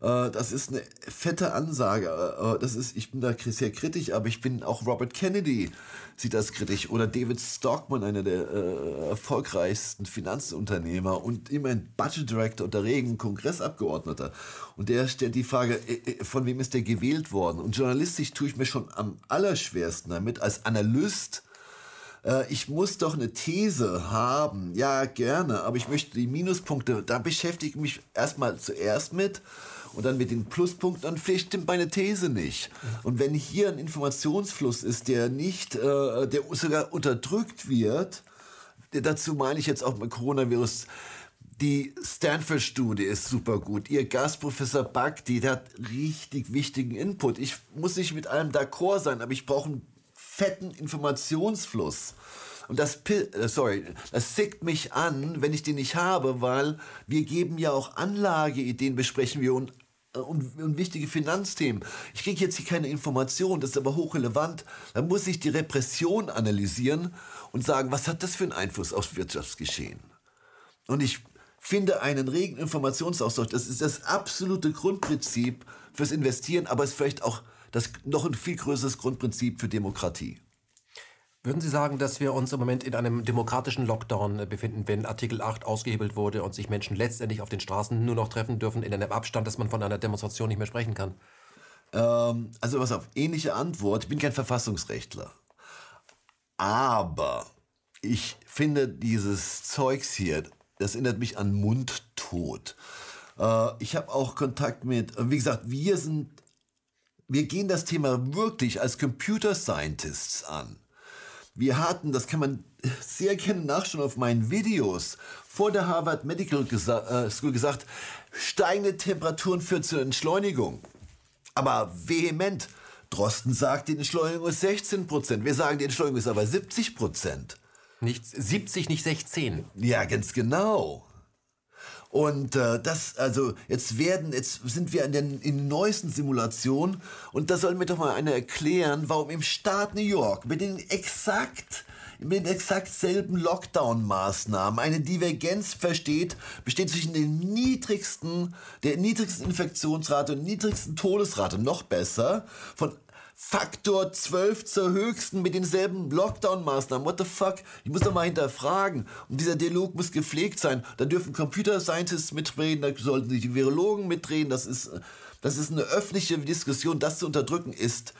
äh, das ist eine fette Ansage. Äh, das ist, ich bin da sehr kritisch, aber ich bin auch Robert Kennedy sieht das kritisch oder David Stockman, einer der äh, erfolgreichsten Finanzunternehmer und immerhin Budget Director und der regen Kongressabgeordneter. Und der stellt die Frage, von wem ist der gewählt worden? Und journalistisch tue ich mir schon am allerschwersten damit als Analyst ich muss doch eine These haben. Ja, gerne, aber ich möchte die Minuspunkte, da beschäftige ich mich erstmal zuerst mit und dann mit den Pluspunkten, dann vielleicht stimmt meine These nicht. Und wenn hier ein Informationsfluss ist, der nicht, äh, der sogar unterdrückt wird, dazu meine ich jetzt auch mit Coronavirus, die Stanford-Studie ist super gut. Ihr Gastprofessor Bhakti, der hat richtig wichtigen Input. Ich muss nicht mit allem d'accord sein, aber ich brauche einen fetten Informationsfluss. Und das, äh, sorry, das zickt mich an, wenn ich den nicht habe, weil wir geben ja auch Anlageideen, besprechen wir und und, und, wichtige Finanzthemen. Ich kriege jetzt hier keine Information, das ist aber hochrelevant. Dann muss ich die Repression analysieren und sagen, was hat das für einen Einfluss aufs Wirtschaftsgeschehen? Und ich finde einen regen Informationsaustausch, das ist das absolute Grundprinzip fürs Investieren, aber es ist vielleicht auch das noch ein viel größeres Grundprinzip für Demokratie. Würden Sie sagen, dass wir uns im Moment in einem demokratischen Lockdown äh, befinden, wenn Artikel 8 ausgehebelt wurde und sich Menschen letztendlich auf den Straßen nur noch treffen dürfen in einem Abstand, dass man von einer Demonstration nicht mehr sprechen kann? Ähm, also was auf ähnliche Antwort. Ich bin kein Verfassungsrechtler. Aber ich finde dieses Zeugs hier, das erinnert mich an Mundtod. Äh, ich habe auch Kontakt mit, wie gesagt, wir sind, wir gehen das Thema wirklich als Computer Scientists an. Wir hatten, das kann man sehr gerne nachschauen auf meinen Videos, vor der Harvard Medical gesa äh, School gesagt, steigende Temperaturen führen zur Entschleunigung. Aber vehement. Drosten sagt, die Entschleunigung ist 16 Prozent. Wir sagen, die Entschleunigung ist aber 70 Prozent. Nicht 70, nicht 16. Ja, ganz genau. Und äh, das, also jetzt werden, jetzt sind wir in den, in neuesten Simulationen. Und da soll mir doch mal einer erklären, warum im Staat New York mit den exakt mit den exakt selben Lockdown-Maßnahmen eine Divergenz versteht, besteht zwischen den niedrigsten, der niedrigsten Infektionsrate und niedrigsten Todesrate, noch besser, von Faktor 12 zur höchsten mit denselben Lockdown-Maßnahmen. What the fuck? Ich muss doch mal hinterfragen. Und dieser Dialog muss gepflegt sein. Da dürfen Computer Scientists mitreden, da sollten die Virologen mitreden. Das ist, das ist eine öffentliche Diskussion. Das zu unterdrücken ist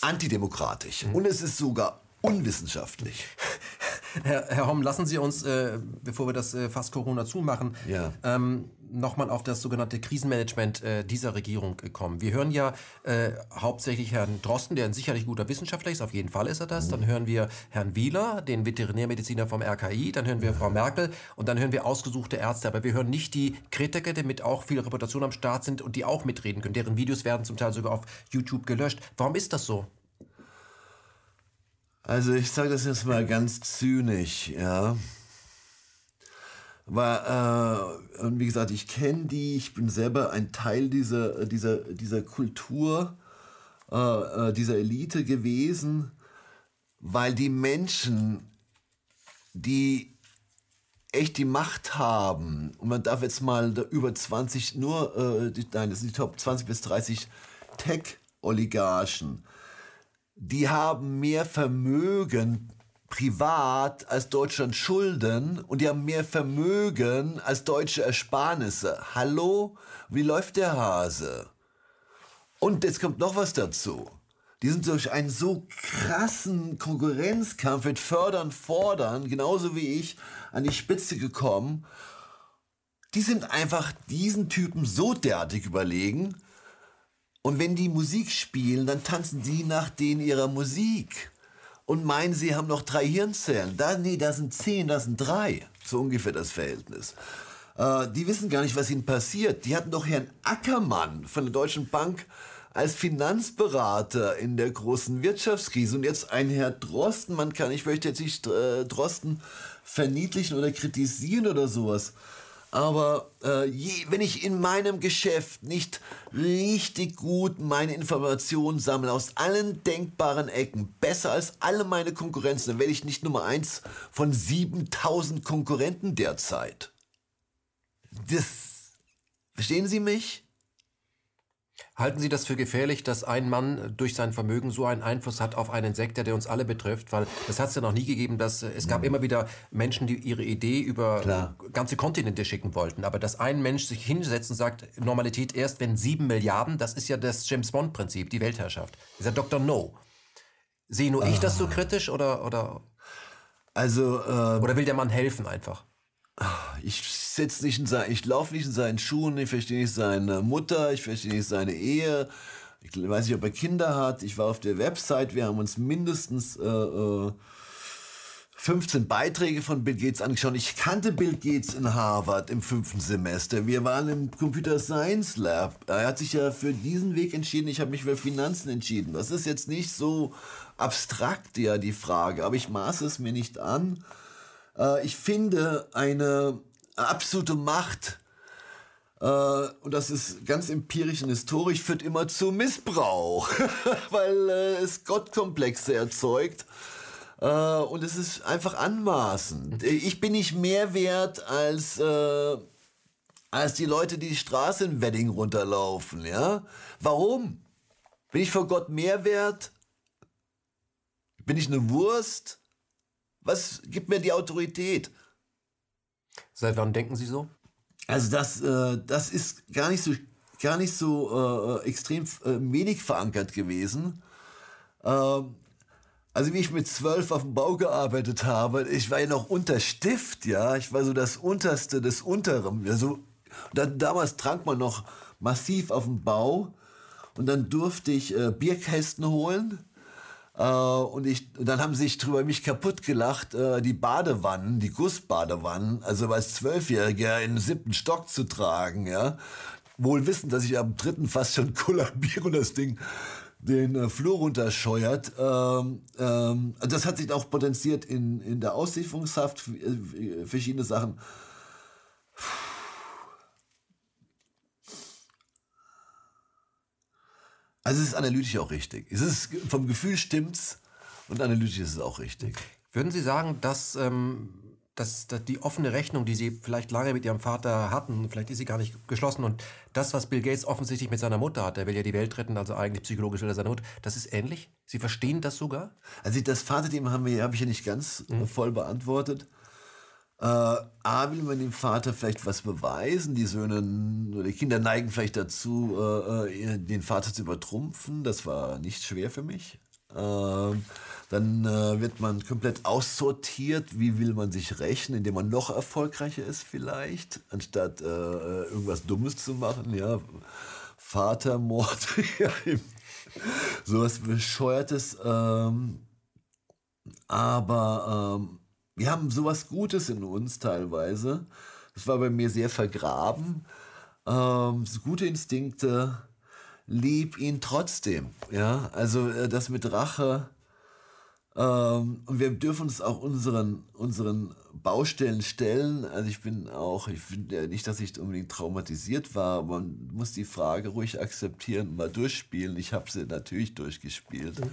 antidemokratisch. Mhm. Und es ist sogar unwissenschaftlich. (laughs) Herr, Herr Homm, lassen Sie uns, äh, bevor wir das äh, fast Corona zumachen, Ja. ähm, nochmal auf das sogenannte Krisenmanagement äh, dieser Regierung äh, kommen. Wir hören ja äh, hauptsächlich Herrn Drosten, der ein sicherlich guter Wissenschaftler ist, auf jeden Fall ist er das. Dann hören wir Herrn Wieler, den Veterinärmediziner vom RKI, dann hören wir Frau Merkel und dann hören wir ausgesuchte Ärzte. Aber wir hören nicht die Kritiker, die mit auch viel Reputation am Start sind und die auch mitreden können. Deren Videos werden zum Teil sogar auf YouTube gelöscht. Warum ist das so? Also ich sage das jetzt mal ganz zynisch, ja. Aber äh, wie gesagt, ich kenne die, ich bin selber ein Teil dieser, dieser, dieser Kultur, äh, äh, dieser Elite gewesen, weil die Menschen, die echt die Macht haben, und man darf jetzt mal über 20, nur, äh, die, nein, das sind die Top 20 bis 30 Tech-Oligarchen, die haben mehr Vermögen privat als Deutschland Schulden und die haben mehr Vermögen als deutsche Ersparnisse. Hallo? Wie läuft der Hase? Und jetzt kommt noch was dazu. Die sind durch einen so krassen Konkurrenzkampf mit Fördern, Fordern, genauso wie ich, an die Spitze gekommen. Die sind einfach diesen Typen so derartig überlegen, und wenn die Musik spielen, dann tanzen die nach denen ihrer Musik. Und meinen, sie haben noch drei Hirnzellen. Da, nee, da sind zehn, da sind drei. So ungefähr das Verhältnis. Äh, die wissen gar nicht, was ihnen passiert. Die hatten doch Herrn Ackermann von der Deutschen Bank als Finanzberater in der großen Wirtschaftskrise. Und jetzt ein Herr Drosten. Man kann, ich möchte jetzt nicht äh, Drosten verniedlichen oder kritisieren oder sowas. Aber äh, je, wenn ich in meinem Geschäft nicht richtig gut meine Informationen sammle aus allen denkbaren Ecken, besser als alle meine Konkurrenzen, dann werde ich nicht Nummer eins von 7000 Konkurrenten derzeit. Das, verstehen Sie mich? Halten Sie das für gefährlich, dass ein Mann durch sein Vermögen so einen Einfluss hat auf einen Sektor, der uns alle betrifft? Weil das hat es ja noch nie gegeben, dass äh, es gab immer wieder Menschen, die ihre Idee über Klar. ganze Kontinente schicken wollten. Aber dass ein Mensch sich hinsetzt und sagt, Normalität erst, wenn sieben Milliarden, das ist ja das James Bond-Prinzip, die Weltherrschaft. Das ist ja Dr. No. Sehe nur ich das so kritisch oder, oder, Also, äh, oder will der Mann helfen einfach? Ich setz nicht in sein, ich laufe nicht in seinen Schuhen, ich verstehe nicht seine Mutter, ich verstehe nicht seine Ehe. Ich weiß nicht, ob er Kinder hat. Ich war auf der Website, wir haben uns mindestens äh, äh, 15 Beiträge von Bill Gates angeschaut. Ich kannte Bill Gates in Harvard im fünften Semester. Wir waren im Computer Science Lab. Er hat sich ja für diesen Weg entschieden. Ich habe mich für Finanzen entschieden. Das ist jetzt nicht so abstrakt, ja, die Frage. Aber ich maße es mir nicht an. Äh, ich finde eine absolute Macht, äh, und das ist ganz empirisch und historisch, führt immer zu Missbrauch, (laughs) weil äh, es Gottkomplexe erzeugt. Äh, und es ist einfach anmaßend. Ich bin nicht mehr wert als, äh, als die Leute, die die Straße in Wedding runterlaufen. Ja? Warum? Bin ich vor Gott mehr wert? Bin ich eine Wurst? Was gibt mir die Autorität? Seit wann denken Sie so? Also das, äh, das ist gar nicht so, gar nicht so äh, extrem äh, wenig verankert gewesen. Ähm, also wie ich mit zwölf auf dem Bau gearbeitet habe, ich war ja noch unter Stift, ja, ich war so das Unterste des Unteren. Also, da, damals trank man noch massiv auf dem Bau und dann durfte ich äh, Bierkästen holen. Äh, und, ich, und dann haben sie sich drüber mich kaputt gelacht, äh, die Badewannen, die Gussbadewannen, also als Zwölfjähriger in den siebten Stock zu tragen, ja. Wohl wissend, dass ich am dritten fast schon (laughs) kollabiere und das Ding den äh, Flur runterscheuert. Ähm, ähm, also das hat sich auch potenziert in, in der Auslieferungshaft, äh, verschiedene Sachen. Also es ist analytisch auch richtig. Es ist, vom Gefühl stimmt's und analytisch ist es auch richtig. Würden Sie sagen, dass, ähm, dass, dass die offene Rechnung, die Sie vielleicht lange mit Ihrem Vater hatten, vielleicht ist sie gar nicht geschlossen und das, was Bill Gates offensichtlich mit seiner Mutter hat, der will ja die Welt retten, also eigentlich psychologisch will er seine Mutter, das ist ähnlich? Sie verstehen das sogar? Also das Vaterthema haben wir, habe ich ja nicht ganz äh, voll beantwortet. Äh, A, will man dem Vater vielleicht was beweisen. Die Söhne oder die Kinder neigen vielleicht dazu, äh, äh, den Vater zu übertrumpfen. Das war nicht schwer für mich. Äh, Ähm, dann äh, wird man komplett aussortiert. Wie will man sich rächen, indem man noch erfolgreicher ist vielleicht, anstatt äh, irgendwas Dummes zu machen, ja. Vatermord, (laughs) sowas Bescheuertes. Ähm, aber ähm, wir haben sowas Gutes in uns teilweise. Das war bei mir sehr vergraben. Ähm, gute Instinkte, lieb ihn trotzdem. Ja, also äh, das mit Rache. Ähm, und wir dürfen uns auch unseren, unseren Baustellen stellen. Also ich bin auch, ich finde ja nicht, dass ich unbedingt traumatisiert war, man muss die Frage ruhig akzeptieren mal durchspielen. Ich habe sie natürlich durchgespielt. Mhm.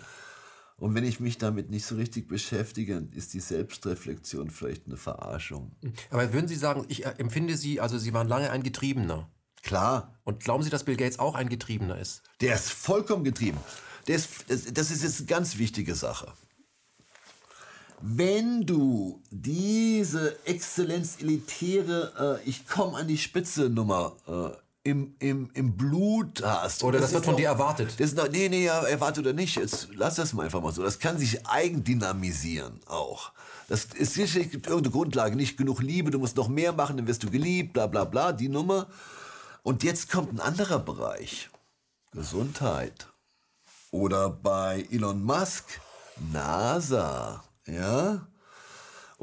Und wenn ich mich damit nicht so richtig beschäftige, ist die Selbstreflexion vielleicht eine Verarschung. Aber würden Sie sagen, ich äh, empfinde Sie, also Sie waren lange ein Getriebener. Klar. Und glauben Sie, dass Bill Gates auch ein Getriebener ist? Der ist vollkommen getrieben. Der ist, das ist jetzt eine ganz wichtige Sache. Wenn du diese Exzellenz elitäre, äh, ich komme an die Spitze Nummer äh, im, im, im Blut hast. Oder das, das wird von noch, dir erwartet. Das noch, nee, nee, ja, erwartet oder nicht. Jetzt lass das mal einfach mal so. Das kann sich eigendynamisieren auch. Das ist sicherlich gibt irgendeine Grundlage. Nicht genug Liebe, du musst noch mehr machen, dann wirst du geliebt, bla bla bla, die Nummer. Und jetzt kommt ein anderer Bereich. Gesundheit. Oder bei Elon Musk, NASA, ja?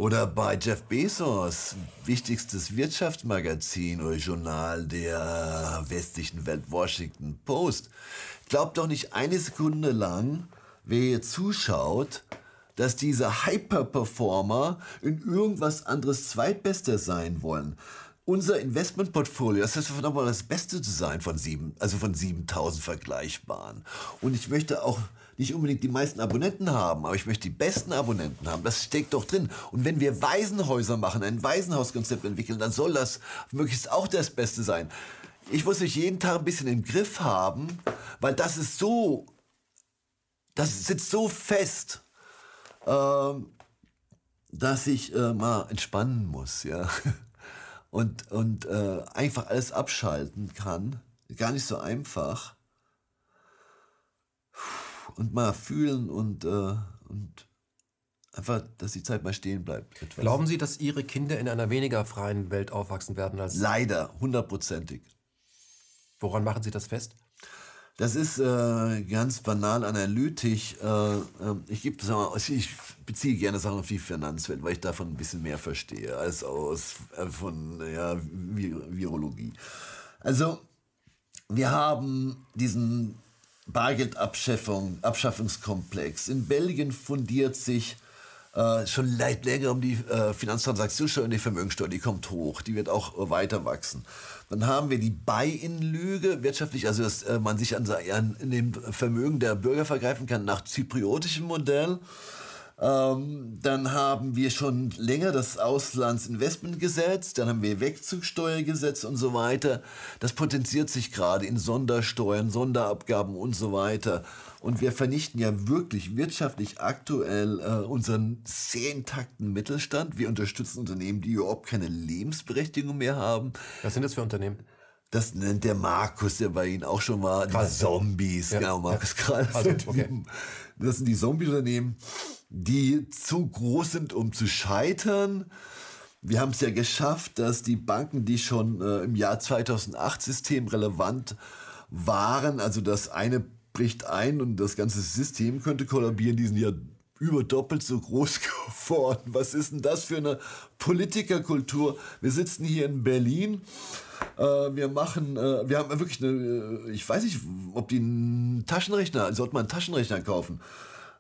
Oder bei Jeff Bezos, wichtigstes Wirtschaftsmagazin oder Journal der westlichen Welt, Washington Post. Glaubt doch nicht eine Sekunde lang, wer hier zuschaut, dass diese Hyperperformer in irgendwas anderes Zweitbester sein wollen. Unser Investmentportfolio, das ist aber das Beste zu sein von sieben, also von 7000 vergleichbaren. Und ich möchte auch nicht unbedingt die meisten Abonnenten haben, aber ich möchte die besten Abonnenten haben. Das steckt doch drin. Und wenn wir Waisenhäuser machen, ein Waisenhauskonzept entwickeln, dann soll das möglichst auch das Beste sein. Ich muss mich jeden Tag ein bisschen im Griff haben, weil das ist so, das sitzt so fest, äh, dass ich äh, mal entspannen muss, ja. (laughs) Und, und äh, einfach alles abschalten kann. Gar nicht so einfach und mal fühlen und, äh, und einfach, dass die Zeit mal stehen bleibt. Etwas. Glauben Sie, dass Ihre Kinder in einer weniger freien Welt aufwachsen werden als. Leider, hundertprozentig. Woran machen Sie das fest? Das ist äh, ganz banal analytisch. Äh, ähm, ich, gebe, ich beziehe gerne Sachen auf die Finanzwelt, weil ich davon ein bisschen mehr verstehe als aus äh, von ja, Virologie. Also wir haben diesen Bargeldabschaffung, Abschaffungskomplex. In Belgien fundiert sich äh, schon seit längerem die äh, Finanztransaktionssteuer und die Vermögensteuer, die kommt hoch, die wird auch äh, weiter wachsen. Dann haben wir die Buy-in-Lüge, wirtschaftlich, also dass äh, man sich an, an dem Vermögen der Bürger vergreifen kann nach zypriotischem Modell. Ähm, dann haben wir schon länger das Auslandsinvestmentgesetz, dann haben wir Wegzugsteuergesetz und so weiter. Das potenziert sich gerade in Sondersteuern, Sonderabgaben und so weiter. Und wir vernichten ja wirklich wirtschaftlich aktuell äh, unseren sehr intakten Mittelstand. Wir unterstützen Unternehmen, die überhaupt keine Lebensberechtigung mehr haben. Was sind das für Unternehmen? Das nennt der Markus, der bei Ihnen auch schon war. Die Zombies, ja. genau, Markus ja. Krall. Also, okay. Das sind die Zombie-Unternehmen die zu groß sind, um zu scheitern. Wir haben es ja geschafft, dass die Banken, die schon äh, im Jahr 2008 systemrelevant waren, also das eine bricht ein und das ganze System könnte kollabieren, die sind ja über doppelt so groß (laughs) geworden. Was ist denn das für eine Politikerkultur? Wir sitzen hier in Berlin. Äh, wir machen, äh, wir haben wirklich eine, äh, ich weiß nicht, ob die einen Taschenrechner, sollte man einen Taschenrechner kaufen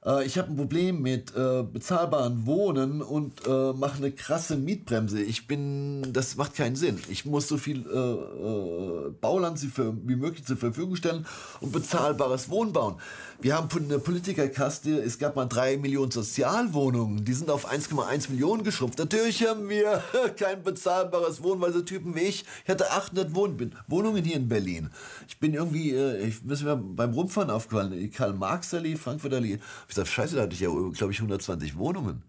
äh, ich habe ein Problem mit äh, bezahlbaren Wohnen und äh, mache eine krasse Mietbremse. Ich bin, das macht keinen Sinn. Ich muss so viel äh, äh, Bauland wie möglich zur Verfügung stellen und bezahlbares Wohnen bauen. Wir haben eine Politikerkaste, es gab mal drei Millionen Sozialwohnungen, die sind auf 1,1 Millionen geschrumpft. Natürlich haben wir (laughs) kein bezahlbares Wohnen, weil so Typen wie ich, ich hatte 800 Wohn Wohnungen hier in Berlin. Ich bin irgendwie, äh, ich müssen wir beim Rumfahren aufgefallen, Karl-Marx-Allee, Frankfurt-Allee, ich sage, scheiße, da hatte ich ja, glaube ich, 120 Wohnungen.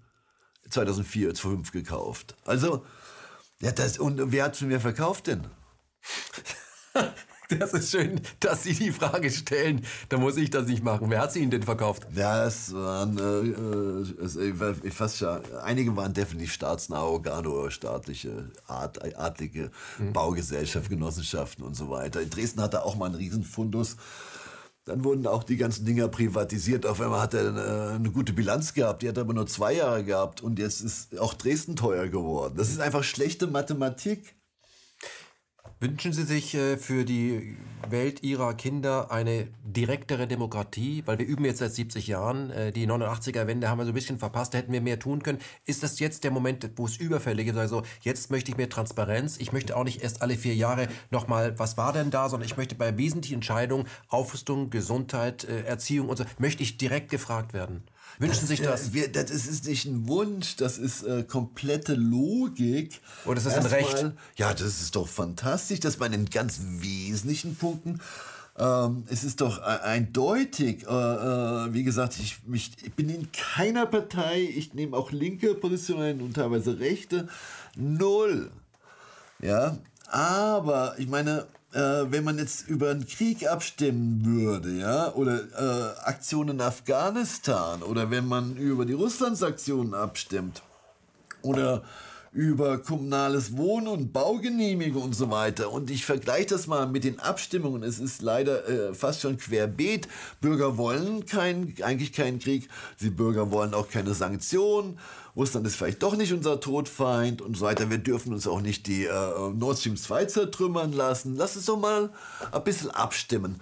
2004, 2005 gekauft. Also, ja, das, und wer hat es mir verkauft denn? (laughs) Das ist schön, dass Sie die Frage stellen. Da muss ich das nicht machen. Wer hat sie Ihnen denn verkauft? Ja, es waren äh, äh, fast schon, einige waren definitiv staatsnahe Organe oder staatliche, Art, adlige mhm. Baugesellschaft, Genossenschaften und so weiter. In Dresden hatte auch mal einen Riesenfundus. Dann wurden auch die ganzen Dinger privatisiert. Auf einmal hat er eine, äh, eine gute Bilanz gehabt. Die hat aber nur zwei Jahre gehabt. Und jetzt ist auch Dresden teuer geworden. Das ist einfach schlechte Mathematik. Wünschen Sie sich äh, für die Welt Ihrer Kinder eine direktere Demokratie? Weil wir üben jetzt seit 70 Jahren. Äh, die 89er-Wende haben wir so ein bisschen verpasst, da hätten wir mehr tun können. Ist das jetzt der Moment, wo es überfällig ist? Also jetzt möchte ich mehr Transparenz. Ich möchte auch nicht erst alle vier Jahre nochmal, was war denn da, sondern ich möchte bei wesentlichen Entscheidungen, Aufrüstung, Gesundheit, äh, Erziehung und so, möchte ich direkt gefragt werden. Wünschen das, sich das? Äh, wir, das ist nicht ein Wunsch, das ist äh, komplette Logik. Oder ist das ein Recht? Mal, ja, das ist doch fantastisch, dass man in ganz wesentlichen Punkten ähm, es ist doch e-, eindeutig, äh, äh, wie gesagt, ich, mich, ich bin in keiner Partei, ich nehme auch linke Positionen und teilweise rechte, null. Ja, aber ich meine, äh, wenn man jetzt über einen Krieg abstimmen würde, ja, oder äh, Aktionen in Afghanistan, oder wenn man über die Russlandsaktionen abstimmt, oder über kommunales Wohnen und Baugenehmigung und so weiter. Und ich vergleiche das mal mit den Abstimmungen. Es ist leider äh, fast schon querbeet. Bürger wollen kein, eigentlich keinen Krieg. Die Bürger wollen auch keine Sanktionen. Russland ist vielleicht doch nicht unser Todfeind und so weiter. Wir dürfen uns auch nicht die äh, Nord Stream 2 zertrümmern lassen. Lass uns doch mal ein bisschen abstimmen.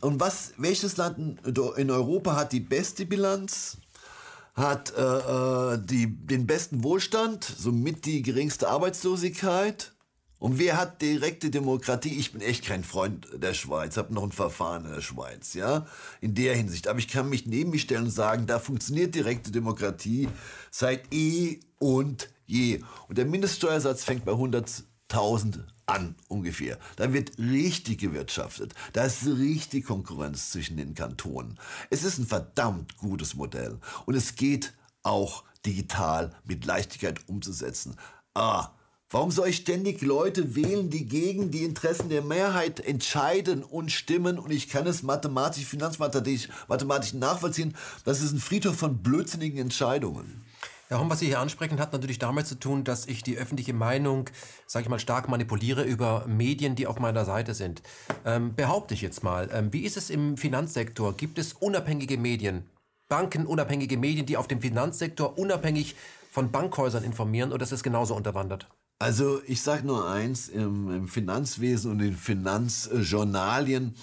Und was, welches Land in Europa hat die beste Bilanz? Hat äh, äh, die, den besten Wohlstand, somit die geringste Arbeitslosigkeit? Und wer hat direkte Demokratie? Ich bin echt kein Freund der Schweiz, habe noch ein Verfahren in der Schweiz, ja, in der Hinsicht. Aber ich kann mich neben mich stellen und sagen, da funktioniert direkte Demokratie seit eh und je. Und der Mindeststeuersatz fängt bei 100.000 an ungefähr. Da wird richtig gewirtschaftet. Da ist richtig Konkurrenz zwischen den Kantonen. Es ist ein verdammt gutes Modell und es geht auch digital mit Leichtigkeit umzusetzen. Ah, Warum soll ich ständig Leute wählen, die gegen die Interessen der Mehrheit entscheiden und stimmen? Und ich kann es mathematisch, finanzmathematisch mathematisch nachvollziehen. Das ist ein Friedhof von blödsinnigen Entscheidungen. Herr Homm, was Sie hier ansprechen, hat natürlich damit zu tun, dass ich die öffentliche Meinung, sage ich mal, stark manipuliere über Medien, die auf meiner Seite sind. Ähm, behaupte ich jetzt mal. Ähm, wie ist es im Finanzsektor? Gibt es unabhängige Medien, bankenunabhängige Medien, die auf dem Finanzsektor unabhängig von Bankhäusern informieren oder ist es genauso unterwandert? Also ich sage nur eins, im, im, Finanzwesen und in Finanzjournalien,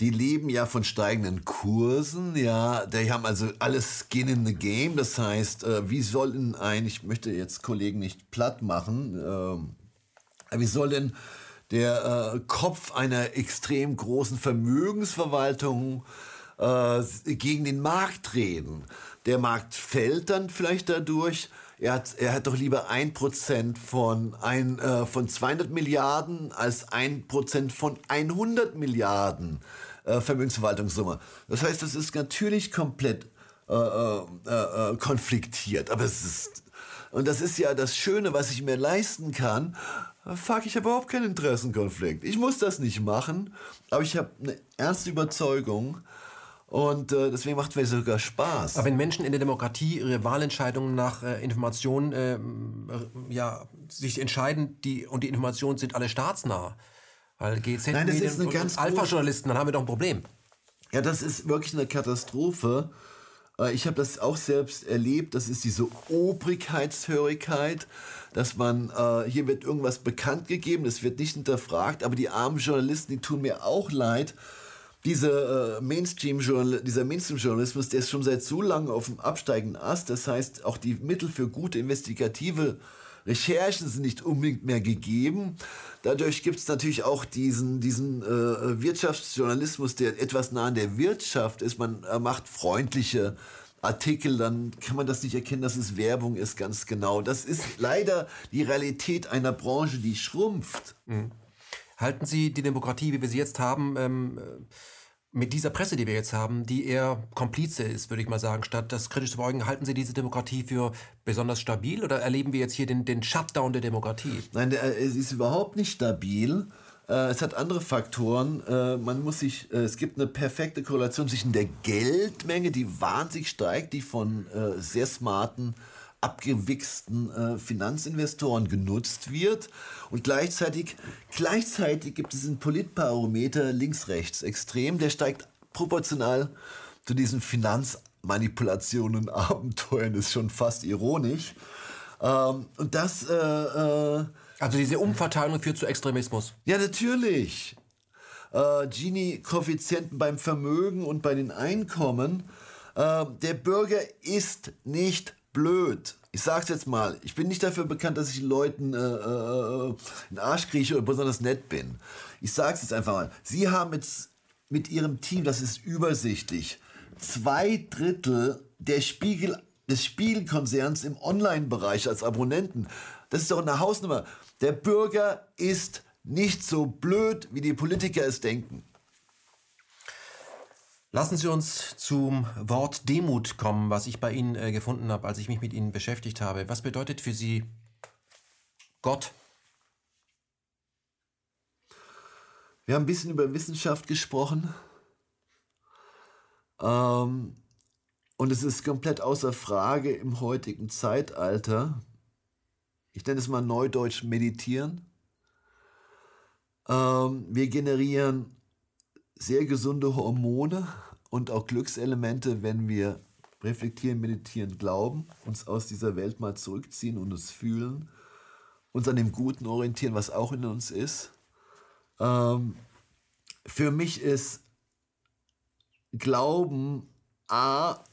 die leben ja von steigenden Kursen, ja, die haben also alles Skin in the Game, das heißt, äh, wie soll denn ein, ich möchte jetzt Kollegen nicht platt machen, äh, wie soll denn der äh, Kopf einer extrem großen Vermögensverwaltung äh, gegen den Markt reden? Der Markt fällt dann vielleicht dadurch, er hat, er hat doch lieber ein Prozent von, ein, äh, von 200 Milliarden als ein Prozent von 100 Milliarden äh, Vermögensverwaltungssumme. Das heißt, das ist natürlich komplett äh, äh, äh, konfliktiert. Aber es ist, und das ist ja das Schöne, was ich mir leisten kann. Fuck, ich habe überhaupt keinen Interessenkonflikt. Ich muss das nicht machen, aber ich habe eine ernste Überzeugung, und äh, deswegen macht es sogar Spaß. Aber wenn Menschen in der Demokratie ihre Wahlentscheidungen nach äh, Informationen äh, ja, sich entscheiden, die, und die Informationen sind alle staatsnah, weil GZ Nein, das ist eine ganz Alpha-Journalisten, dann haben wir doch ein Problem. Ja, das ist wirklich eine Katastrophe. Äh, ich habe das auch selbst erlebt. Das ist diese Obrigkeitshörigkeit, dass man, äh, hier wird irgendwas bekannt gegeben, es wird nicht hinterfragt, aber die armen Journalisten, die tun mir auch leid, diese, äh, Mainstream dieser Mainstream-Journalismus, der ist schon seit so lange auf dem absteigenden Ast. Das heißt, auch die Mittel für gute investigative Recherchen sind nicht unbedingt mehr gegeben. Dadurch gibt es natürlich auch diesen, diesen äh, Wirtschaftsjournalismus, der etwas nah an der Wirtschaft ist. Man äh, macht freundliche Artikel, dann kann man das nicht erkennen, dass es Werbung ist, ganz genau. Das ist leider die Realität einer Branche, die schrumpft. Mhm. Halten Sie die Demokratie, wie wir sie jetzt haben, ähm, mit dieser Presse, die wir jetzt haben, die eher Komplize ist, würde ich mal sagen, statt das kritisch zu beugen, halten Sie diese Demokratie für besonders stabil oder erleben wir jetzt hier den, den Shutdown der Demokratie? Nein, der, es ist überhaupt nicht stabil. Äh, es hat andere Faktoren. Äh, man muss sich, äh, es gibt eine perfekte Korrelation zwischen der Geldmenge, die wahnsinnig steigt, die von äh, sehr smarten, abgewichsten äh, Finanzinvestoren genutzt wird. Und gleichzeitig, gleichzeitig gibt es einen Politbarometer links-rechts extrem, der steigt proportional zu diesen Finanzmanipulationen, (laughs) Abenteuern, ist schon fast ironisch. Ähm, und das äh, äh, also diese Umverteilung führt zu Extremismus. Ja, natürlich. Äh, Gini-Koeffizienten beim Vermögen und bei den Einkommen. Äh, der Bürger ist nicht blöd. Ich sag's jetzt mal, ich bin nicht dafür bekannt, dass ich Leuten äh, äh, einen Arsch krieche oder besonders nett bin. Ich sag's jetzt einfach mal. Sie haben jetzt mit Ihrem Team, das ist übersichtlich, zwei Drittel der Spiegel, des Spiegelkonzerns im Online-Bereich als Abonnenten. Das ist doch eine Hausnummer. Der Bürger ist nicht so blöd, wie die Politiker es denken. Lassen Sie uns zum Wort Demut kommen, was ich bei Ihnen äh, gefunden habe, als ich mich mit Ihnen beschäftigt habe. Was bedeutet für Sie Gott? Wir haben ein bisschen über Wissenschaft gesprochen. Ähm, und es ist komplett außer Frage im heutigen Zeitalter, ich nenne es mal neudeutsch meditieren. Ähm, wir generieren sehr gesunde Hormone und auch Glückselemente, wenn wir reflektieren, meditieren, glauben, uns aus dieser Welt mal zurückziehen und uns fühlen, uns an dem Guten orientieren, was auch in uns ist. Ähm, für mich ist Glauben A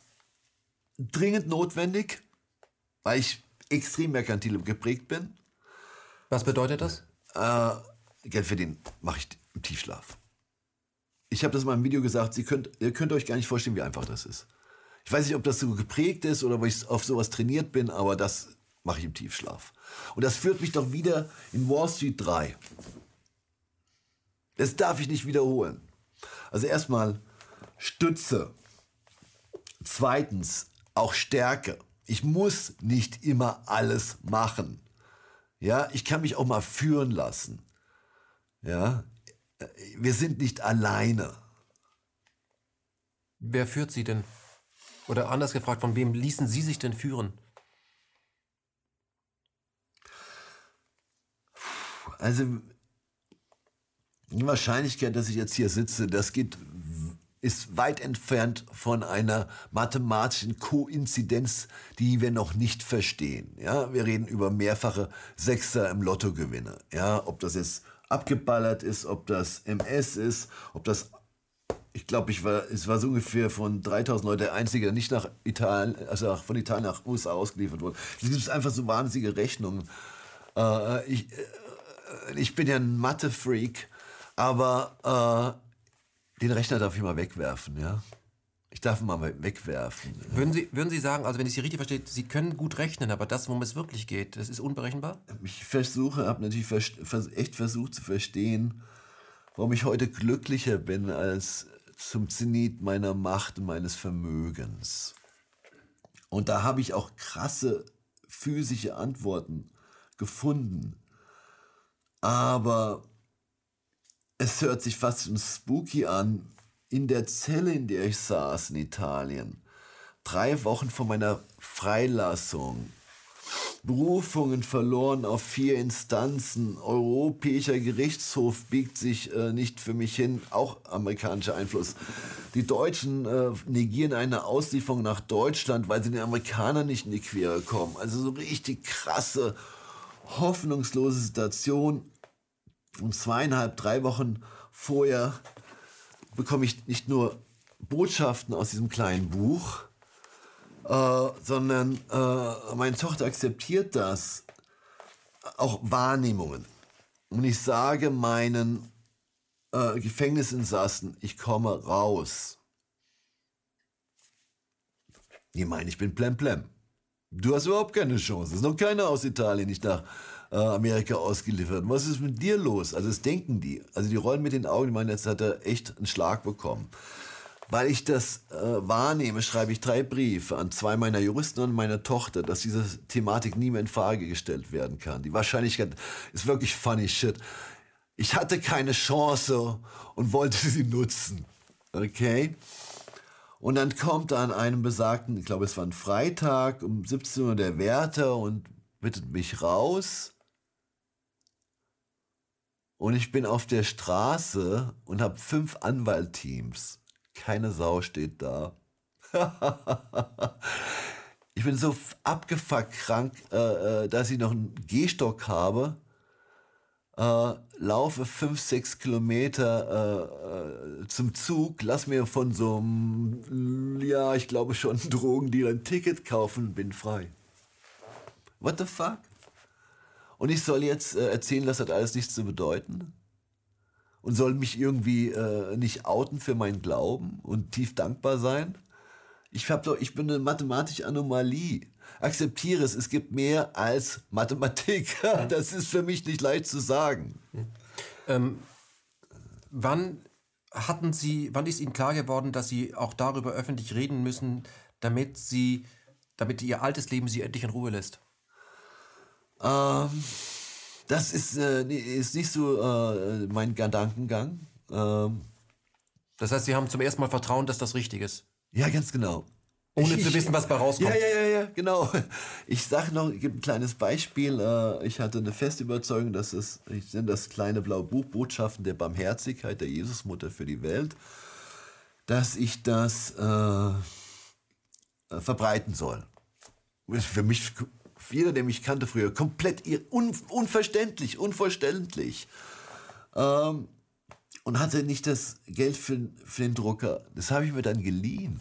dringend notwendig, weil ich extrem merkantil geprägt bin. Was bedeutet das? Äh, Geld verdienen mache ich im Tiefschlaf. Ich habe das mal im Video gesagt, Sie könnt, ihr könnt euch gar nicht vorstellen, wie einfach das ist. Ich weiß nicht, ob das so geprägt ist oder ob ich auf sowas trainiert bin, aber das mache ich im Tiefschlaf. Und das führt mich doch wieder in Wall Street 3. Das darf ich nicht wiederholen. Also erstmal Stütze. Zweitens auch Stärke. Ich muss nicht immer alles machen. Ja, ich kann mich auch mal führen lassen. Ja, wir sind nicht alleine. Wer führt Sie denn? Oder anders gefragt, von wem ließen Sie sich denn führen? Also, die Wahrscheinlichkeit, dass ich jetzt hier sitze, das geht ist weit entfernt von einer mathematischen Koinzidenz, die wir noch nicht verstehen. Ja, wir reden über mehrfache Sechser im Lottogewinne. Ja, ob das jetzt abgeballert ist, ob das MS ist, ob das ich glaube, ich war, es war so ungefähr von 3000 Leuten der einzige, der nicht nach Italien, also von Italien nach USA ausgeliefert wurde. Es gibt einfach so wahnsinnige Rechnungen. Äh, ich, äh, ich bin ja ein Mathe-Freak, aber äh, den Rechner darf ich mal wegwerfen, ja. Ich darf ihn mal wegwerfen. Würden Sie, würden Sie sagen, also wenn ich Sie richtig verstehe, Sie können gut rechnen, aber das, worum es wirklich geht, das ist unberechenbar? Ich versuche, habe natürlich echt versucht zu verstehen, warum ich heute glücklicher bin als zum Zenit meiner Macht und meines Vermögens. Und da habe ich auch krasse physische Antworten gefunden. Aber es hört sich fast schon spooky an. In der Zelle, in der ich saß in Italien, drei Wochen vor meiner Freilassung, Berufungen verloren auf vier Instanzen, Europäischer Gerichtshof biegt sich äh, nicht für mich hin, auch amerikanischer Einfluss. Die Deutschen äh, negieren eine Auslieferung nach Deutschland, weil sie den Amerikanern nicht in die Quere kommen. Also so richtig krasse, hoffnungslose Situation. Und zweieinhalb, drei Wochen vorher bekomme ich nicht nur Botschaften aus diesem kleinen Buch, äh, sondern äh, meine Tochter akzeptiert das, auch Wahrnehmungen. Und ich sage meinen äh, Gefängnisinsassen, ich komme raus. Die meinen, ich bin plemplem. Du hast überhaupt keine Chance. Es ist noch keiner aus Italien nicht nach äh, Amerika ausgeliefert. Was ist mit dir los? Also das denken die. Also die rollen mit den Augen, die meinen, jetzt hat er echt einen Schlag bekommen. Weil ich das äh, wahrnehme, schreibe ich drei Briefe an zwei meiner Juristen und meine Tochter, dass diese Thematik nie mehr in Frage gestellt werden kann. Die Wahrscheinlichkeit ist wirklich funny shit. Ich hatte keine Chance und wollte (laughs) sie nutzen. Okay? Und dann kommt an einem besagten, ich glaube, es war ein Freitag, um 17 Uhr der Wärter und bittet mich raus. Und ich bin auf der Straße und habe fünf Anwaltteams. Keine Sau steht da. (laughs) ich bin so abgefuckt krank, äh, äh, dass ich noch einen Gehstock habe. Äh, laufe fünf, sechs Kilometer äh, äh, zum Zug, lass mir von so einem, ja, ich glaube schon, (laughs) Drogendealer ein Ticket kaufen, bin frei. What the fuck? Und ich soll jetzt äh, erzählen, das hat alles nichts zu bedeuten? Und soll mich irgendwie äh, nicht outen für meinen Glauben und tief dankbar sein? Ich, hab doch, ich bin eine mathematische Anomalie. Akzeptiere es, es gibt mehr als Mathematik. (laughs) Das ist für mich nicht leicht zu sagen. Ähm, wann hatten Sie, wann ist Ihnen klar geworden, dass Sie auch darüber öffentlich reden müssen, damit Sie, damit Ihr altes Leben Sie endlich in Ruhe lässt? Ähm, das ist, äh, ist nicht so äh, mein Gedankengang. Ähm, das heißt, Sie haben zum ersten Mal Vertrauen, dass das richtig ist. Ja, ganz genau. Ohne ich, zu wissen, was bei rauskommt. Ja, ja, ja, ja, genau. Ich sage noch, ich gebe ein kleines Beispiel. Äh, ich hatte eine feste Überzeugung, dass es, ich nenne das kleine blaue Buch, Botschaften der Barmherzigkeit der Jesusmutter für die Welt, dass ich das äh, verbreiten soll. Für mich jeder, der mich kannte früher, komplett un, unverständlich, unverständlich. Ähm, und hatte nicht das Geld für, für den Drucker. Das habe ich mir dann geliehen.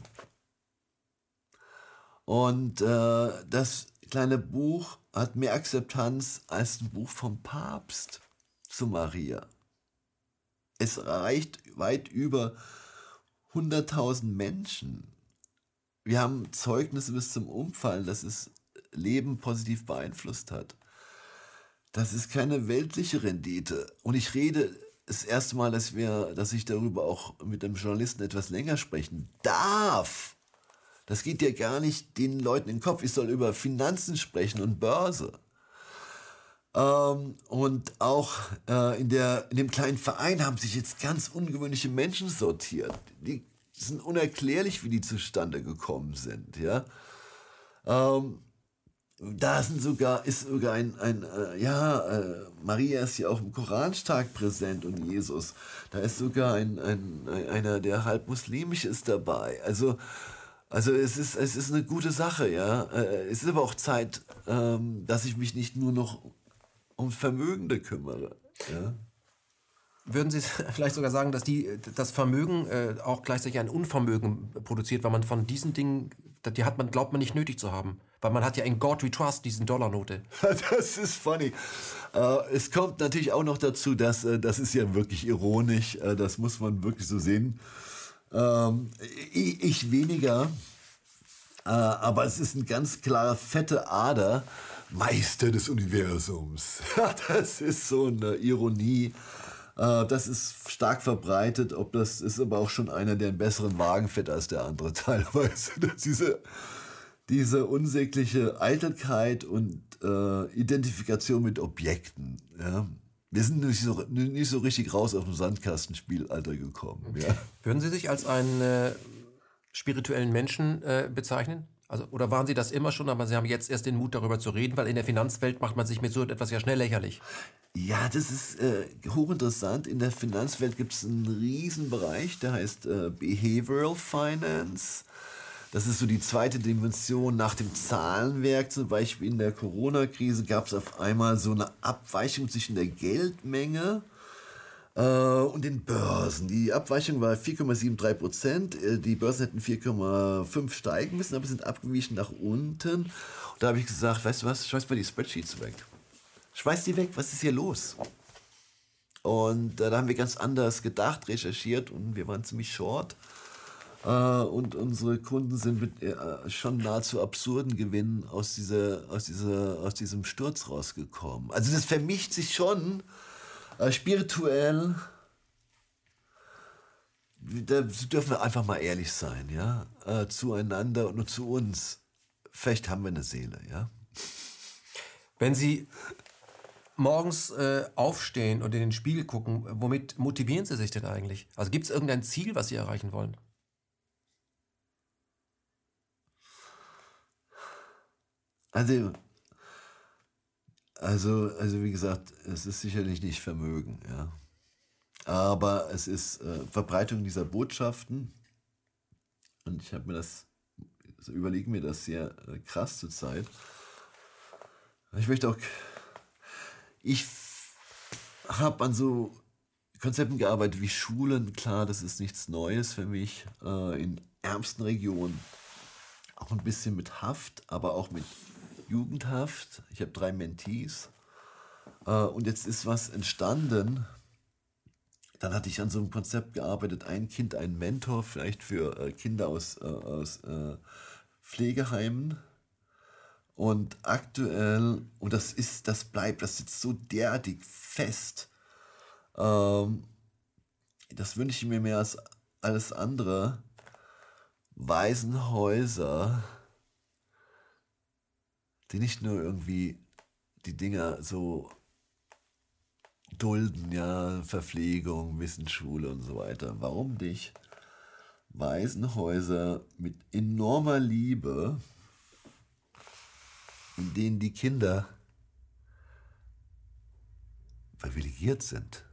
Und äh, das kleine Buch hat mehr Akzeptanz als ein Buch vom Papst zu Maria. Es reicht weit über 100.000 Menschen. Wir haben Zeugnisse bis zum Umfallen, dass es Leben positiv beeinflusst hat. Das ist keine weltliche Rendite. Und ich rede das erste Mal, dass, wir, dass ich darüber auch mit einem Journalisten etwas länger sprechen darf. Das geht ja gar nicht den Leuten in den Kopf. Ich soll über Finanzen sprechen und Börse. Ähm, und auch äh, in, der, in dem kleinen Verein haben sich jetzt ganz ungewöhnliche Menschen sortiert. Die sind unerklärlich, wie die zustande gekommen sind. Ja. Ähm, da sind sogar, ist sogar ein, ein äh, ja, äh, Maria ist ja auch im Koran stark präsent und Jesus. Da ist sogar ein, ein, einer, der halb muslimisch ist dabei. Also, also es ist, es ist eine gute Sache, ja. Äh, es ist aber auch Zeit, ähm, dass ich mich nicht nur noch um Vermögende kümmere. Ja. Würden Sie (laughs) vielleicht sogar sagen, dass die, das Vermögen äh, auch gleichzeitig ein Unvermögen produziert, weil man von diesen Dingen, die hat man, glaubt man nicht nötig zu haben? Weil man hat ja in God We Trust diesen Dollarnote. (laughs) Das ist funny. Äh, es kommt natürlich auch noch dazu, dass äh, das ist ja wirklich ironisch. Äh, das muss man wirklich so sehen. Ähm, ich, weniger. Aber es ist ein ganz klarer fette Ader. Meister des Universums. (laughs) das ist so eine Ironie. Das ist stark verbreitet. Ob das ist aber auch schon einer, der einen besseren Wagen fährt als der andere (laughs) teilweise. diese diese unsägliche Eitelkeit und äh, Identifikation mit Objekten. Ja. Wir sind nicht so, nicht so richtig raus auf dem Sandkastenspielalter gekommen. Ja. Würden Sie sich als einen äh, spirituellen Menschen äh, bezeichnen? Also, oder waren Sie das immer schon, aber Sie haben jetzt erst den Mut, darüber zu reden, weil in der Finanzwelt macht man sich mit so etwas ja schnell lächerlich. Ja, das ist äh, hochinteressant. In der Finanzwelt gibt es einen Riesenbereich, der heißt äh, Behavioral Finance. Das ist so die zweite Dimension nach dem Zahlenwerk. Zum Beispiel in der Corona-Krise gab es auf einmal so eine Abweichung zwischen der Geldmenge äh, und den Börsen. Die Abweichung war 4,73 Prozent. Äh, die Börsen hätten 4,5 steigen müssen, aber sind abgewichen nach unten. Und da habe ich gesagt, weißt du was, schmeiß mal die Spreadsheets weg. Schmeiß die weg, was ist hier los? Und äh, da haben wir ganz anders gedacht, recherchiert und wir waren ziemlich short. Äh, und unsere Kunden sind mit äh, schon nahezu absurden Gewinnen aus, dieser, aus, dieser, aus diesem Sturz rausgekommen. Also das vermischt sich schon äh, spirituell. Da dürfen wir einfach mal ehrlich sein, ja, zueinander und zu uns. Vielleicht haben wir eine Seele, ja. Wenn Sie morgens äh, aufstehen und in den Spiegel gucken, womit motivieren Sie sich denn eigentlich? Also gibt es irgendein Ziel, was Sie erreichen wollen? Also, also, also wie gesagt, es ist sicherlich nicht Vermögen, ja. Aber es ist äh, Verbreitung dieser Botschaften. Und ich habe mir das, also überlege mir das sehr äh, krass zur Zeit. Ich möchte auch, ich habe an so Konzepten gearbeitet wie Schulen. Klar, das ist nichts Neues für mich. Äh, in ärmsten Regionen auch ein bisschen mit Haft, aber auch mit Jugendhaft. Ich habe drei Mentees. Äh, und jetzt ist was entstanden. Dann hatte ich an so einem Konzept gearbeitet, ein Kind, ein Mentor, vielleicht für äh, Kinder aus, äh, aus Pflegeheimen. Und aktuell, und das ist, das bleibt, das sitzt so derartig fest. Ähm, das wünsche ich mir mehr als alles andere. Waisenhäuser, die nicht nur irgendwie die Dinger so dulden, ja, Verpflegung, Wissensschule und so weiter. Warum nicht? Waisenhäuser mit enormer Liebe, in denen die Kinder privilegiert sind.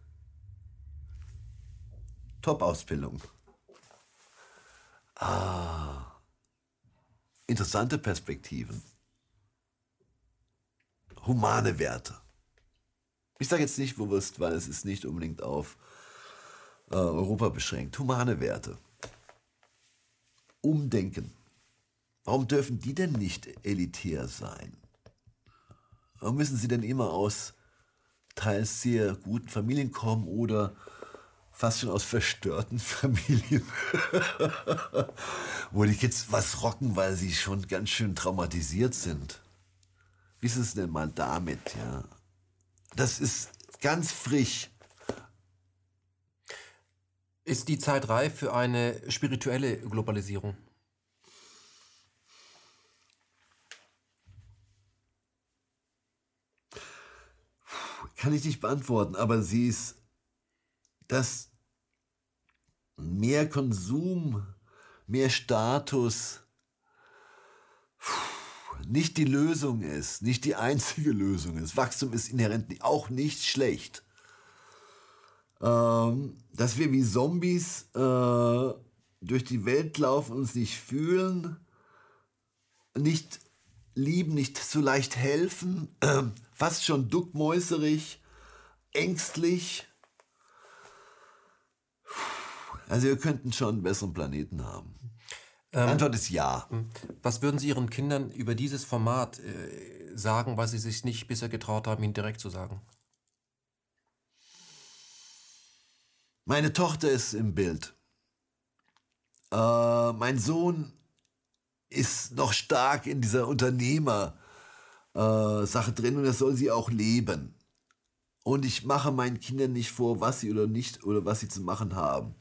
Top-Ausbildung. Ah, interessante Perspektiven. Humane Werte. Ich sage jetzt nicht bewusst, weil es ist nicht unbedingt auf äh, Europa beschränkt. Humane Werte. Umdenken. Warum dürfen die denn nicht elitär sein? Warum müssen sie denn immer aus teils sehr guten Familien kommen oder fast schon aus verstörten (laughs) Familien, (laughs) wo die Kids was rocken, weil sie schon ganz schön traumatisiert sind. Wie ist es denn mal damit, ja? Das ist ganz frisch. Ist die Zeit reif für eine spirituelle Globalisierung? Kann ich nicht beantworten, aber sie ist, dass mehr Konsum, mehr Status nicht die Lösung ist, nicht die einzige Lösung ist. Wachstum ist inhärent auch nicht schlecht. Ähm, dass wir wie Zombies äh, durch die Welt laufen, uns nicht fühlen, nicht lieben, nicht so leicht helfen, äh, (clears throat) fast schon duckmäuserig, ängstlich. Also wir könnten schon einen besseren Planeten haben. Ähm, Antwort ist ja. Was würden Sie Ihren Kindern über dieses Format äh, sagen, was Sie sich nicht bisher getraut haben, Ihnen direkt zu sagen? Meine Tochter ist im Bild. Äh, mein Sohn ist noch stark in dieser Unternehmer-Sache äh, drin und das soll sie auch leben. Und ich mache meinen Kindern nicht vor, was sie oder nicht oder was sie zu machen haben.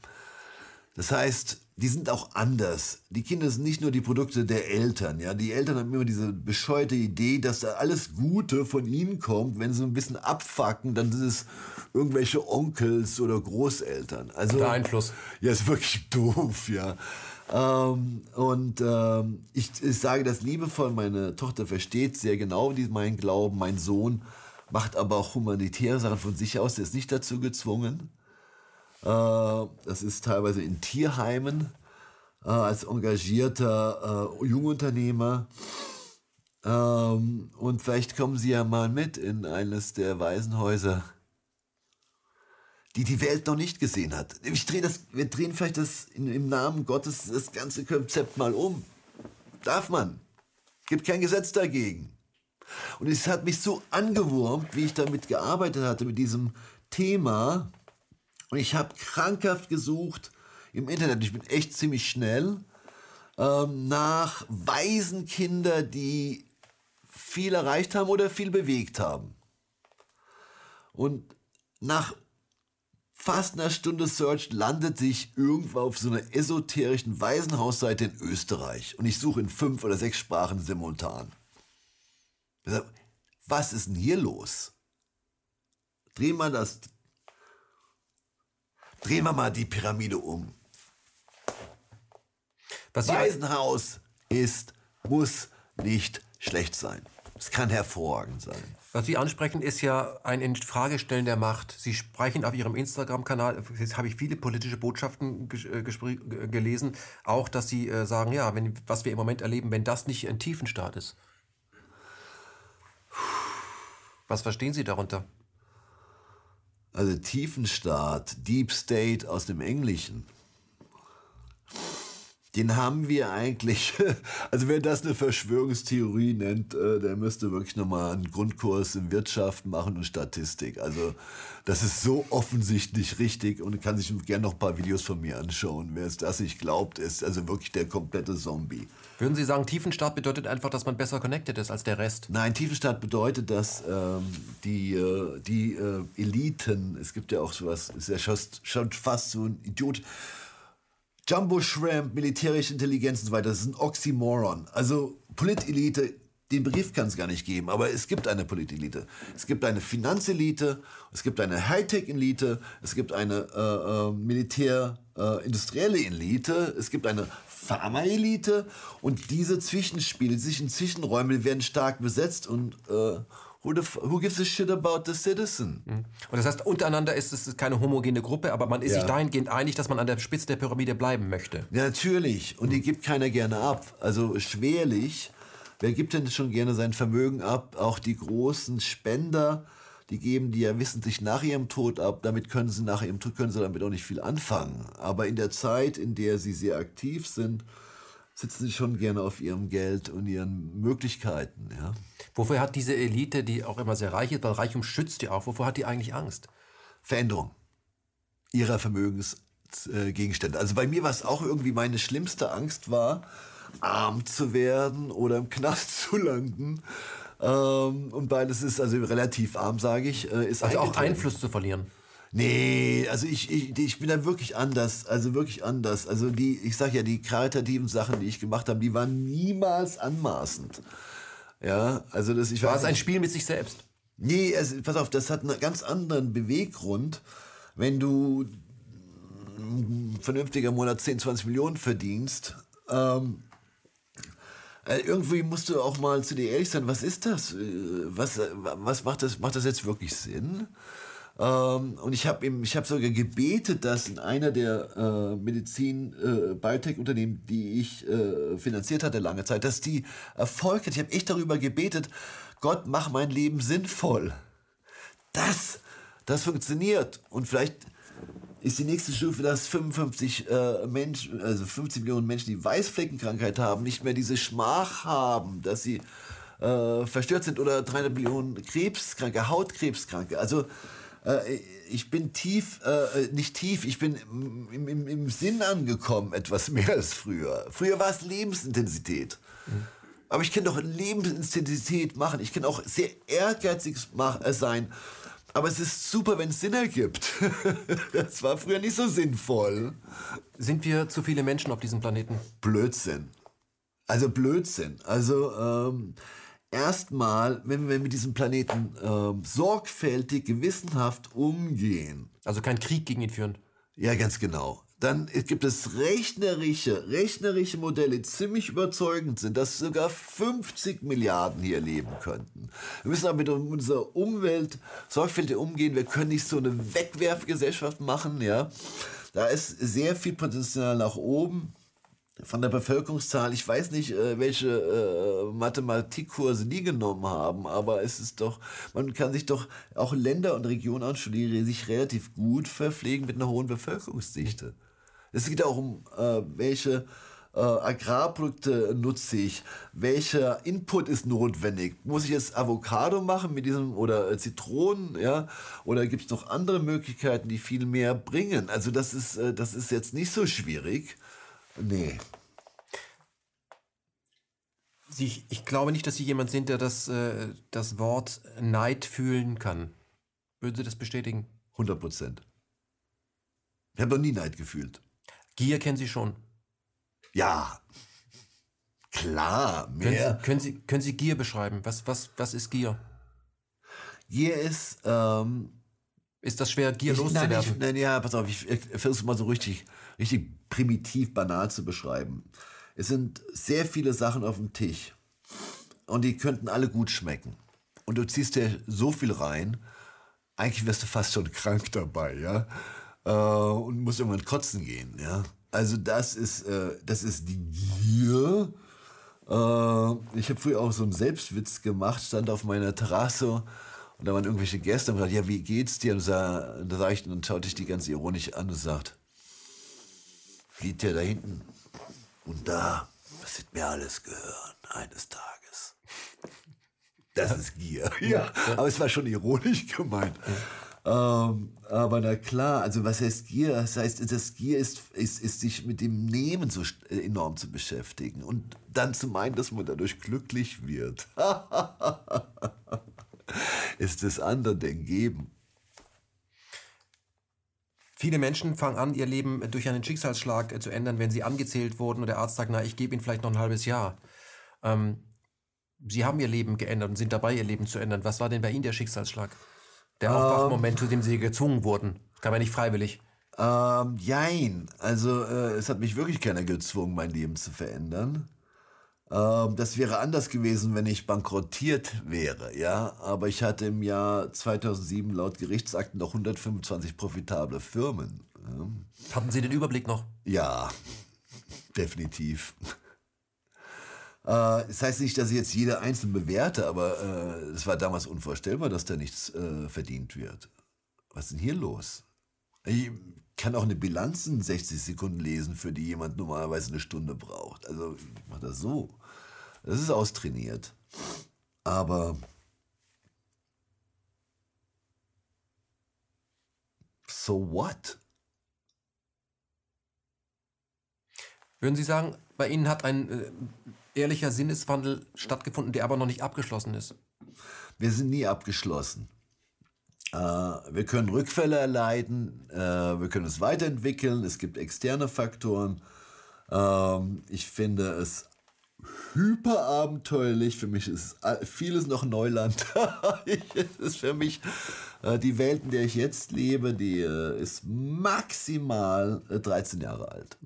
Das heißt, die sind auch anders. Die Kinder sind nicht nur die Produkte der Eltern. Ja, die Eltern haben immer diese bescheuerte Idee, dass da alles Gute von ihnen kommt. Wenn sie ein bisschen abfacken, dann sind es irgendwelche Onkels oder Großeltern. Also der Einfluss. Ja, ist wirklich (laughs) doof. Ja. Ähm, und ähm, ich, ich sage das liebevoll. Meine Tochter versteht sehr genau meinen Glauben. Mein Sohn macht aber auch humanitäre Sachen von sich aus. Der ist nicht dazu gezwungen. Äh, das ist teilweise in Tierheimen äh, als engagierter äh, Jungunternehmer. Ähm, und vielleicht kommen Sie ja mal mit in eines der Waisenhäuser, die die Welt noch nicht gesehen hat. Ich dreh das, wir drehen vielleicht das im Namen Gottes das ganze Konzept mal um. Darf man. Gibt kein Gesetz dagegen. Und es hat mich so angewurmt, wie ich damit gearbeitet hatte, mit diesem Thema, und ich habe krankhaft gesucht im Internet, ich bin echt ziemlich schnell, ähm, nach Waisenkinder, die viel erreicht haben oder viel bewegt haben. Und nach fast einer Stunde Search landet sich irgendwo auf so einer esoterischen Waisenhausseite in Österreich. Und ich suche in fünf oder sechs Sprachen simultan. Was ist denn hier los? Drehen wir das. Drehen wir mal die Pyramide um. Was Sie, Waisenhaus ist, muss nicht schlecht sein. Es kann hervorragend sein. was Sie ansprechen, ist ja ein Infragestellen der Macht. Sie sprechen auf Ihrem Instagram-Kanal, jetzt habe ich viele politische Botschaften äh, gelesen, auch, dass Sie äh, sagen, ja, wenn, was wir im Moment erleben, wenn das nicht ein Tiefenstaat ist. Was verstehen Sie darunter? Also Tiefenstaat, Deep State aus dem Englischen. Den haben wir eigentlich, (laughs) also wer das eine Verschwörungstheorie nennt, äh, der müsste wirklich nochmal einen Grundkurs in Wirtschaft machen und Statistik. Also das ist so offensichtlich richtig und kann sich gerne noch ein paar Videos von mir anschauen. Wer es das nicht glaubt, ist also wirklich der komplette Zombie. Würden Sie sagen, Tiefenstaat bedeutet einfach, dass man besser connected ist als der Rest? Nein, Tiefenstaat bedeutet, dass ähm, die, äh, die äh, Eliten, es gibt ja auch sowas, ist ja schon, schon fast so ein Idiot. Jumbo Shrimp, militärische Intelligenz und so weiter, das ist ein Oxymoron. Also Politelite, den Begriff kann es gar nicht geben, aber es gibt eine Politelite. Es gibt eine Finanzelite, es gibt eine Hightech-Elite, es gibt eine äh, äh, militär-industrielle Elite, es gibt eine Pharma-Elite und diese Zwischenspiele, zwischen Zwischenräume werden stark besetzt und äh, who, the, who gives a shit about the citizen? Und das heißt, untereinander ist es keine homogene Gruppe, aber man ist Ja. sich dahingehend einig, dass man an der Spitze der Pyramide bleiben möchte. Ja, natürlich. Und die gibt keiner gerne ab. Also schwerlich. Wer gibt denn schon gerne sein Vermögen ab? Auch die großen Spender, die geben die ja wissentlich nach ihrem Tod ab. Damit können sie nach ihrem Tod können sie damit auch nicht viel anfangen. Aber in der Zeit, in der sie sehr aktiv sind, sitzen sie schon gerne auf ihrem Geld und ihren Möglichkeiten. Ja. Wofür hat diese Elite, die auch immer sehr reich ist, weil Reichtum schützt ja auch, wovor hat die eigentlich Angst? Veränderung ihrer Vermögensgegenstände. Also bei mir war es auch irgendwie meine schlimmste Angst war, arm zu werden oder im Knast (laughs) zu landen. Ähm, und beides ist also relativ arm, sage ich. Äh, ist Also auch. Einfluss zu verlieren. Nee, also ich, ich, ich bin da wirklich anders, also wirklich anders. Also die, ich sag ja, die karitativen Sachen, die ich gemacht habe, die waren niemals anmaßend. Ja, also das, ich War weiß es ein Spiel mit sich selbst? Nee, es, pass auf, das hat einen ganz anderen Beweggrund, wenn du ein vernünftiger Monat 10, 20 Millionen verdienst. Ähm, äh, irgendwie musst du auch mal zu dir ehrlich sein, was ist das? Äh, Was, äh, was macht das? Macht das jetzt wirklich Sinn? Ähm, und ich habe hab sogar gebetet, dass in einer der äh, Medizin-Biotech-Unternehmen, die ich äh, finanziert hatte lange Zeit, dass die Erfolg hat. Ich habe echt darüber gebetet, Gott, mach mein Leben sinnvoll. Das, das funktioniert. Und vielleicht ist die nächste Stufe, dass 55 äh, Menschen, also 50 Millionen Menschen, die Weißfleckenkrankheit haben, nicht mehr diese Schmach haben, dass sie äh, verstört sind oder 300 Millionen Krebskranke, Hautkrebskranke. Also äh, ich bin tief, äh, nicht tief, ich bin im, im, im Sinn angekommen, etwas (laughs) mehr als früher. Früher war es Lebensintensität. Aber ich kann doch Lebensintensität machen. Ich kann auch sehr ehrgeizig äh, sein. Aber es ist super, wenn es Sinn ergibt. (laughs) das war früher nicht so sinnvoll. Sind wir zu viele Menschen auf diesem Planeten? Blödsinn. Also Blödsinn. Also ähm, erstmal, wenn wir mit diesem Planeten ähm, sorgfältig, gewissenhaft umgehen, Also kein Krieg gegen ihn führen. ja, ganz genau. Dann gibt es rechnerische, rechnerische Modelle, die ziemlich überzeugend sind, dass sogar 50 Milliarden hier leben könnten. Wir müssen aber mit unserer Umwelt sorgfältig umgehen. Wir können nicht so eine Wegwerfgesellschaft machen, ja. Da ist sehr viel Potenzial nach oben von der Bevölkerungszahl. Ich weiß nicht, äh, welche äh, Mathematikkurse die genommen haben, aber es ist doch, man kann sich doch auch Länder und Regionen anschauen, die sich relativ gut verpflegen mit einer hohen Bevölkerungsdichte. Es geht auch um, äh, welche äh, Agrarprodukte nutze ich, welcher Input ist notwendig. Muss ich jetzt Avocado machen mit diesem oder Zitronen, ja? Oder gibt es noch andere Möglichkeiten, die viel mehr bringen? Also das ist, äh, das ist jetzt nicht so schwierig. Nee. Sie, ich glaube nicht, dass Sie jemand sind, der das, äh, das Wort Neid fühlen kann. Würden Sie das bestätigen? 100 Prozent. Ich habe noch nie Neid gefühlt. Gier kennen Sie schon. Ja. Klar, Können mehr. Sie, können Sie, können Sie Gier beschreiben? Was, was, was ist Gier? Gier ist, ähm, Ist das schwer, Gier Ich, nein, loszuwerden? ich, nein, ja, pass auf, ich, ich versuche es mal so richtig, richtig primitiv, banal zu beschreiben. Es sind sehr viele Sachen auf dem Tisch und die könnten alle gut schmecken. Und du ziehst dir so viel rein, eigentlich wirst du fast schon krank dabei, ja, äh, und musst irgendwann kotzen gehen, ja. Also das ist, äh, das ist die Gier. Äh, ich habe früher auch so einen Selbstwitz gemacht, stand auf meiner Terrasse und da waren irgendwelche Gäste und gesagt, ja, wie geht's dir? Und sah, da sag ich, dann schaute ich die ganz ironisch an und sagt, geht ja da hinten und da, das wird mir alles gehören, eines Tages. Das ist Gier. (laughs) Ja, aber es war schon ironisch gemeint. Ähm, aber na klar, also was heißt Gier? Das heißt, das Gier ist, ist, ist sich mit dem Nehmen so äh, enorm zu beschäftigen und dann zu meinen, dass man dadurch glücklich wird. (laughs) ist das andere denn geben? Viele Menschen fangen an, ihr Leben durch einen Schicksalsschlag äh, zu ändern, wenn sie angezählt wurden und der Arzt sagt, na, ich gebe Ihnen vielleicht noch ein halbes Jahr. Ähm, sie haben ihr Leben geändert und sind dabei, ihr Leben zu ändern. Was war denn bei Ihnen der Schicksalsschlag? Der Aufwachmoment, zu dem Sie gezwungen wurden. Kam ja nicht freiwillig. Ähm, jein. Also äh, es hat mich wirklich keiner gezwungen, mein Leben zu verändern. Ähm, das wäre anders gewesen, wenn ich bankrottiert wäre, ja. Aber ich hatte im Jahr 2007 laut Gerichtsakten noch 125 profitable Firmen. Hatten Sie den Überblick noch? Ja, definitiv. Äh, das heißt nicht, dass ich jetzt jede einzeln bewerte, aber äh, es war damals unvorstellbar, dass da nichts äh, verdient wird. Was ist denn hier los? Ich kann auch eine Bilanz in 60 Sekunden lesen, für die jemand normalerweise eine Stunde braucht. Also ich mache das so. Das ist austrainiert. Aber so what? Würden Sie sagen, bei Ihnen hat ein äh, ehrlicher Sinneswandel stattgefunden, der aber noch nicht abgeschlossen ist? Wir sind nie abgeschlossen. Äh, wir können Rückfälle erleiden, äh, wir können es weiterentwickeln, es gibt externe Faktoren. Ähm, ich finde es hyperabenteuerlich. Für mich ist vieles noch Neuland. (laughs) Es ist für mich äh, die Welt, in der ich jetzt lebe, die ist maximal äh, 13 Jahre alt.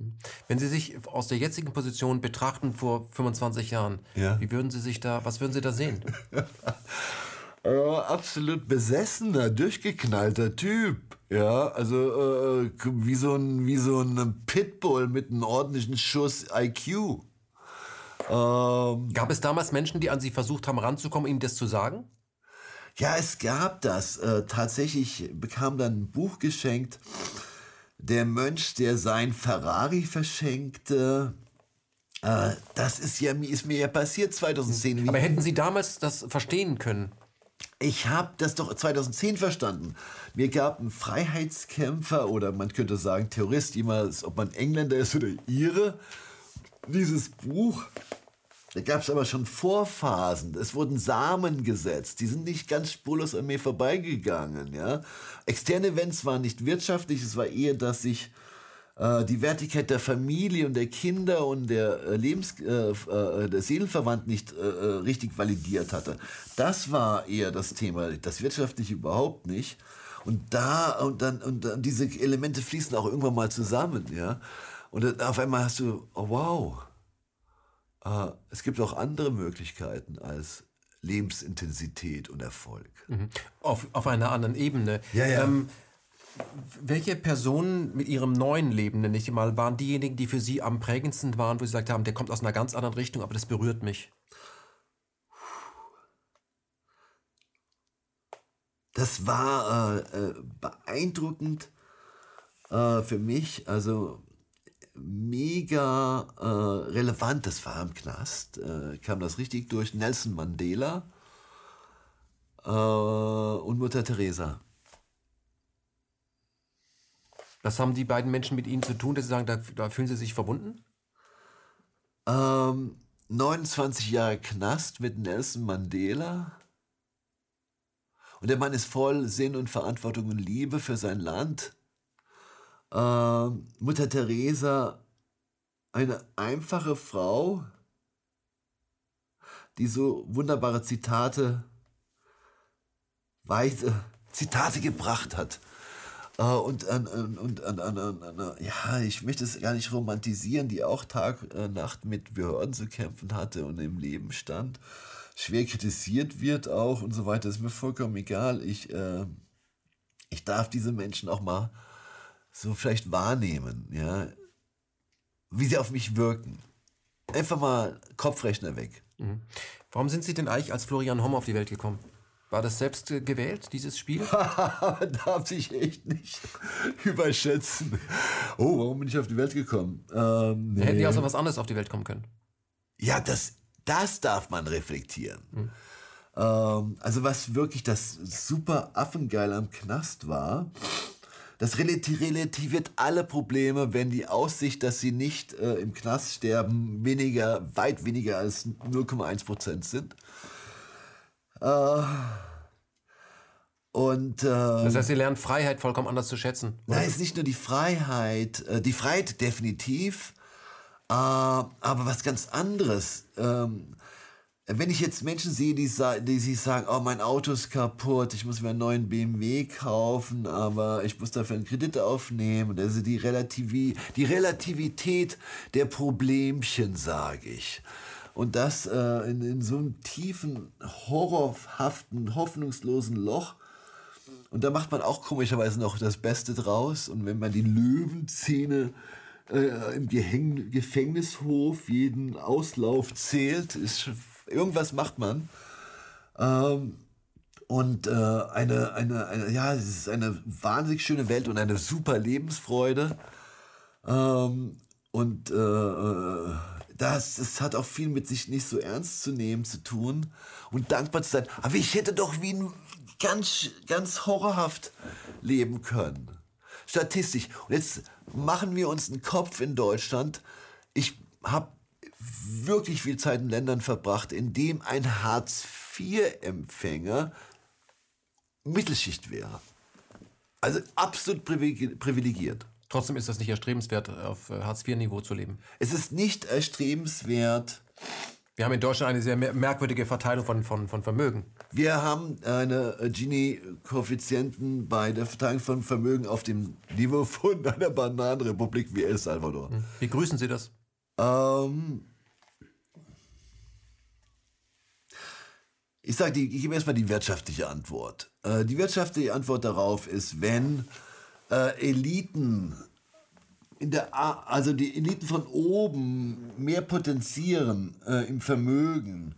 Wenn Sie sich aus der jetzigen Position betrachten vor 25 Jahren, Ja. wie würden Sie sich da, was würden Sie da sehen? (laughs) Äh, absolut besessener, durchgeknallter Typ. Ja, also äh, wie so ein wie so ein Pitbull mit einem ordentlichen Schuss IQ. Ähm, Gab es damals Menschen, die an Sie versucht haben, ranzukommen, Ihnen das zu sagen? ja, es gab das. Äh, tatsächlich bekam dann ein Buch geschenkt. Der Mönch, der sein Ferrari verschenkte. Äh, das ist ja ist mir ja passiert 2010. Wie- Aber hätten Sie damals das verstehen können? Ich habe das doch 2010 verstanden. Mir gab ein Freiheitskämpfer oder man könnte sagen Terrorist, jemals, ob man Engländer ist oder Ire, dieses Buch. Da gab es aber schon Vorphasen. Es wurden Samen gesetzt. Die sind nicht ganz spurlos an mir vorbeigegangen. Ja? Externe Events waren nicht wirtschaftlich. Es war eher, dass sich äh, die Wertigkeit der Familie und der Kinder und der äh, Lebens äh, äh, der Seelenverwandt nicht richtig validiert hatte. Das war eher das Thema, das wirtschaftliche überhaupt nicht. Und da und dann und dann diese Elemente fließen auch irgendwann mal zusammen, ja. Und dann auf einmal hast du, oh wow, äh, es gibt auch andere Möglichkeiten als Lebensintensität und Erfolg. Auf, auf einer anderen Ebene. Ja, ja. Ähm, welche Personen mit ihrem neuen Leben, nenne ich sie mal, waren diejenigen, die für Sie am prägendsten waren, wo Sie gesagt haben, der kommt aus einer ganz anderen Richtung, aber das berührt mich? Das war äh, äh, beeindruckend äh, für mich, also mega äh, relevant. Das war im Knast, äh, kam das richtig durch. Nelson Mandela äh, und Mutter Teresa. Was haben die beiden Menschen mit Ihnen zu tun, dass Sie sagen, da, da fühlen Sie sich verbunden? Ähm, 29 Jahre Knast mit Nelson Mandela. Und der Mann ist voll Sinn und Verantwortung und Liebe für sein Land. Ähm, Mutter Teresa, eine einfache Frau, die so wunderbare Zitate, weise Zitate gebracht hat. Äh, und, und, und, und, ja, ich möchte es gar nicht romantisieren, die auch Tag, äh, Nacht mit Behörden zu kämpfen hatte und im Leben stand, schwer kritisiert wird auch und so weiter, ist mir vollkommen egal. Ich, äh, ich darf diese Menschen auch mal so vielleicht wahrnehmen, ja, wie sie auf mich wirken. Einfach mal Kopfrechner weg. Mhm. Warum sind Sie denn eigentlich als Florian Homm auf die Welt gekommen? War das selbst äh, gewählt, dieses Spiel? (laughs) Darf sich echt nicht (laughs) überschätzen. Oh, warum bin ich auf die Welt gekommen? Ähm, nee. Hätten die also was anderes auf die Welt kommen können? Ja, das, das darf man reflektieren. Hm. Ähm, also was wirklich das super Affengeil am Knast war, das relativiert alle Probleme, wenn die Aussicht, dass sie nicht äh, im Knast sterben, weniger, weit weniger als 0,1 Prozent sind. Äh, und, äh, das heißt, sie lernen Freiheit vollkommen anders zu schätzen. Nein, es ist nicht nur die Freiheit, äh, die Freiheit definitiv, äh, aber was ganz anderes. Ähm, wenn ich jetzt Menschen sehe, die, die sich sagen, oh, mein Auto ist kaputt, ich muss mir einen neuen BMW kaufen, aber ich muss dafür einen Kredit aufnehmen. Also die, Relativi die Relativität der Problemchen, sage ich. Und das äh, in, in so einem tiefen, horrorhaften, hoffnungslosen Loch. Und da macht man auch komischerweise noch das Beste draus. Und wenn man die Löwenzähne äh, im Gehäng Gefängnishof jeden Auslauf zählt, ist irgendwas macht man. Ähm, und äh, eine, eine, eine, ja, es ist eine wahnsinnig schöne Welt und eine super Lebensfreude. Ähm, und äh, äh das, das hat auch viel mit sich nicht so ernst zu nehmen zu tun und dankbar zu sein. Aber ich hätte doch wie ein ganz, ganz horrorhaft leben können. Statistisch. Und jetzt machen wir uns einen Kopf in Deutschland. Ich habe wirklich viel Zeit in Ländern verbracht, in dem ein Hartz-IV-Empfänger Mittelschicht wäre. Also absolut privilegiert. Trotzdem ist das nicht erstrebenswert, auf äh, Hartz-IV-Niveau zu leben. Es ist nicht erstrebenswert. Wir haben in Deutschland eine sehr merkwürdige Verteilung von, von, von Vermögen. Wir haben eine äh, Gini-Koeffizienten bei der Verteilung von Vermögen auf dem Niveau von (laughs) einer Bananenrepublik wie El Salvador. Hm. Wie grüßen Sie das? Ähm, ich sage, ich gebe erstmal die wirtschaftliche Antwort. Äh, die wirtschaftliche Antwort darauf ist, wenn äh, Eliten in der, also die Eliten von oben mehr potenzieren äh, im Vermögen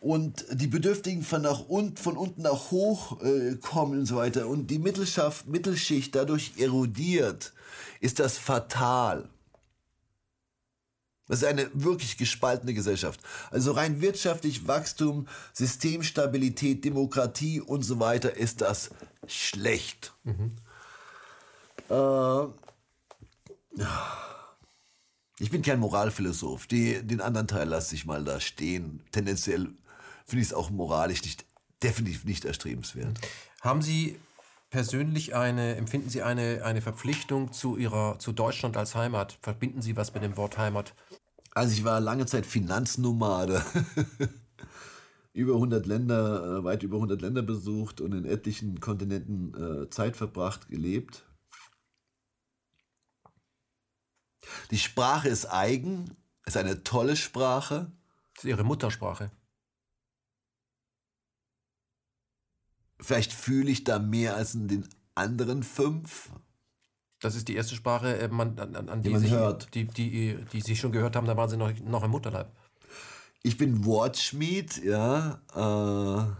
und die Bedürftigen von, nach un, von unten nach hoch äh, kommen und so weiter und die Mittelschaft, Mittelschicht dadurch erodiert, ist das fatal. Das ist eine wirklich gespaltene Gesellschaft. Also rein wirtschaftlich Wachstum, Systemstabilität, Demokratie und so weiter ist das schlecht. Mhm. Äh, ich bin kein Moralphilosoph. Die, den anderen Teil lasse ich mal da stehen. Tendenziell finde ich es auch moralisch nicht, definitiv nicht erstrebenswert. Haben Sie persönlich eine, empfinden Sie eine, eine Verpflichtung zu Ihrer, zu Deutschland als Heimat? Verbinden Sie was mit dem Wort Heimat? Also ich war lange Zeit Finanznomade. (laughs) über 100 Länder, äh, weit über 100 Länder besucht und in etlichen Kontinenten äh, Zeit verbracht, gelebt. Die Sprache ist eigen, ist eine tolle Sprache. Das ist Ihre Muttersprache. Vielleicht fühle ich da mehr als in den anderen fünf. Das ist die erste Sprache, äh, an, an, an die, die, man sich, hört. Die, die, die Sie schon gehört haben, da waren Sie noch, noch im Mutterleib. Ich bin Wortschmied, ja. Äh,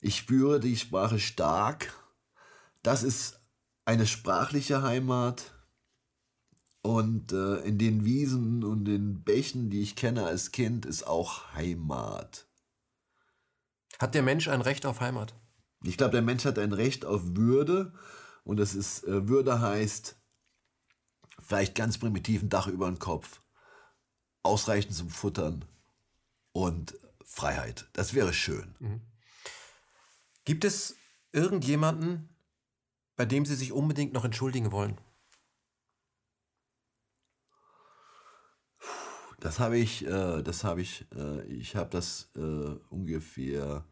ich spüre die Sprache stark. Das ist eine sprachliche Heimat. Und äh, in den Wiesen und den Bächen, die ich kenne als Kind, ist auch Heimat. Hat der Mensch ein Recht auf Heimat? Ich glaube, der Mensch hat ein Recht auf Würde. Und das ist, äh, Würde heißt, vielleicht ganz primitiv ein Dach über den Kopf, ausreichend zum Futtern und Freiheit. Das wäre schön. Mhm. Gibt es irgendjemanden, bei dem Sie sich unbedingt noch entschuldigen wollen? Das habe ich, äh, das habe ich, äh, ich habe das äh, ungefähr,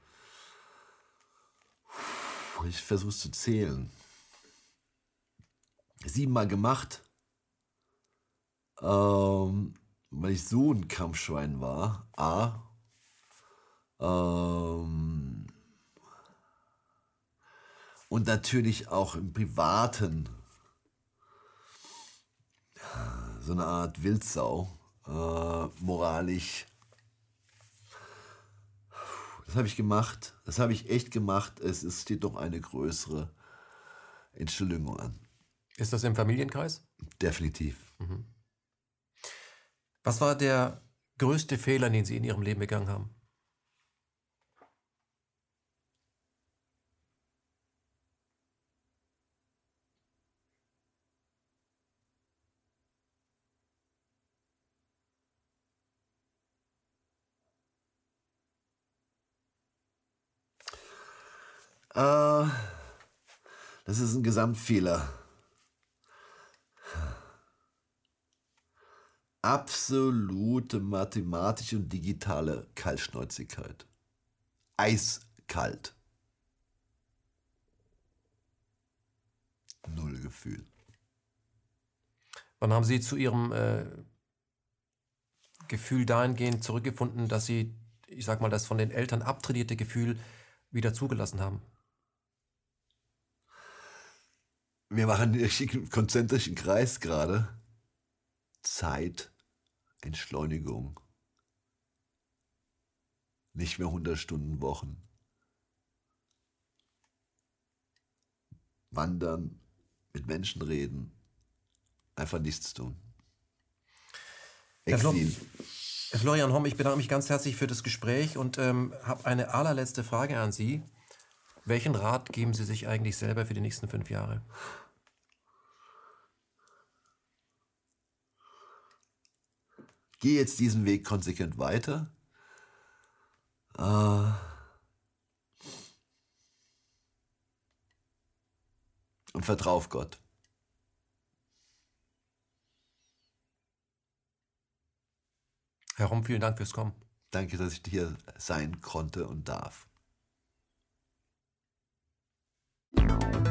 ich versuche es zu zählen. siebenmal gemacht, ähm, weil ich so ein Kampfschwein war. A. Ähm, und natürlich auch im Privaten so eine Art Wildsau, äh, moralisch. Das habe ich gemacht, das habe ich echt gemacht. Es ist, steht doch eine größere Entschuldigung an. Ist das im Familienkreis? Definitiv. Was war der größte Fehler, den Sie in Ihrem Leben begangen haben? Äh, das ist ein Gesamtfehler. Absolute mathematische und digitale Kaltschnäuzigkeit. Eiskalt. Null Gefühl. Wann haben Sie zu Ihrem äh, Gefühl dahingehend zurückgefunden, dass Sie, ich sag mal, das von den Eltern abtrainierte Gefühl wieder zugelassen haben? Wir machen einen konzentrischen Kreis gerade. Zeit, Entschleunigung. Nicht mehr 100 Stunden Wochen. Wandern, mit Menschen reden, einfach nichts tun. Exil. Florian Homm, ich bedanke mich ganz herzlich für das Gespräch und ähm, habe eine allerletzte Frage an Sie. Welchen Rat geben Sie sich eigentlich selber für die nächsten fünf Jahre? Geh jetzt diesen Weg konsequent weiter. Äh, und vertrau auf Gott. Herr Homm, vielen Dank fürs Kommen. Danke, dass ich hier sein konnte und darf. Bye.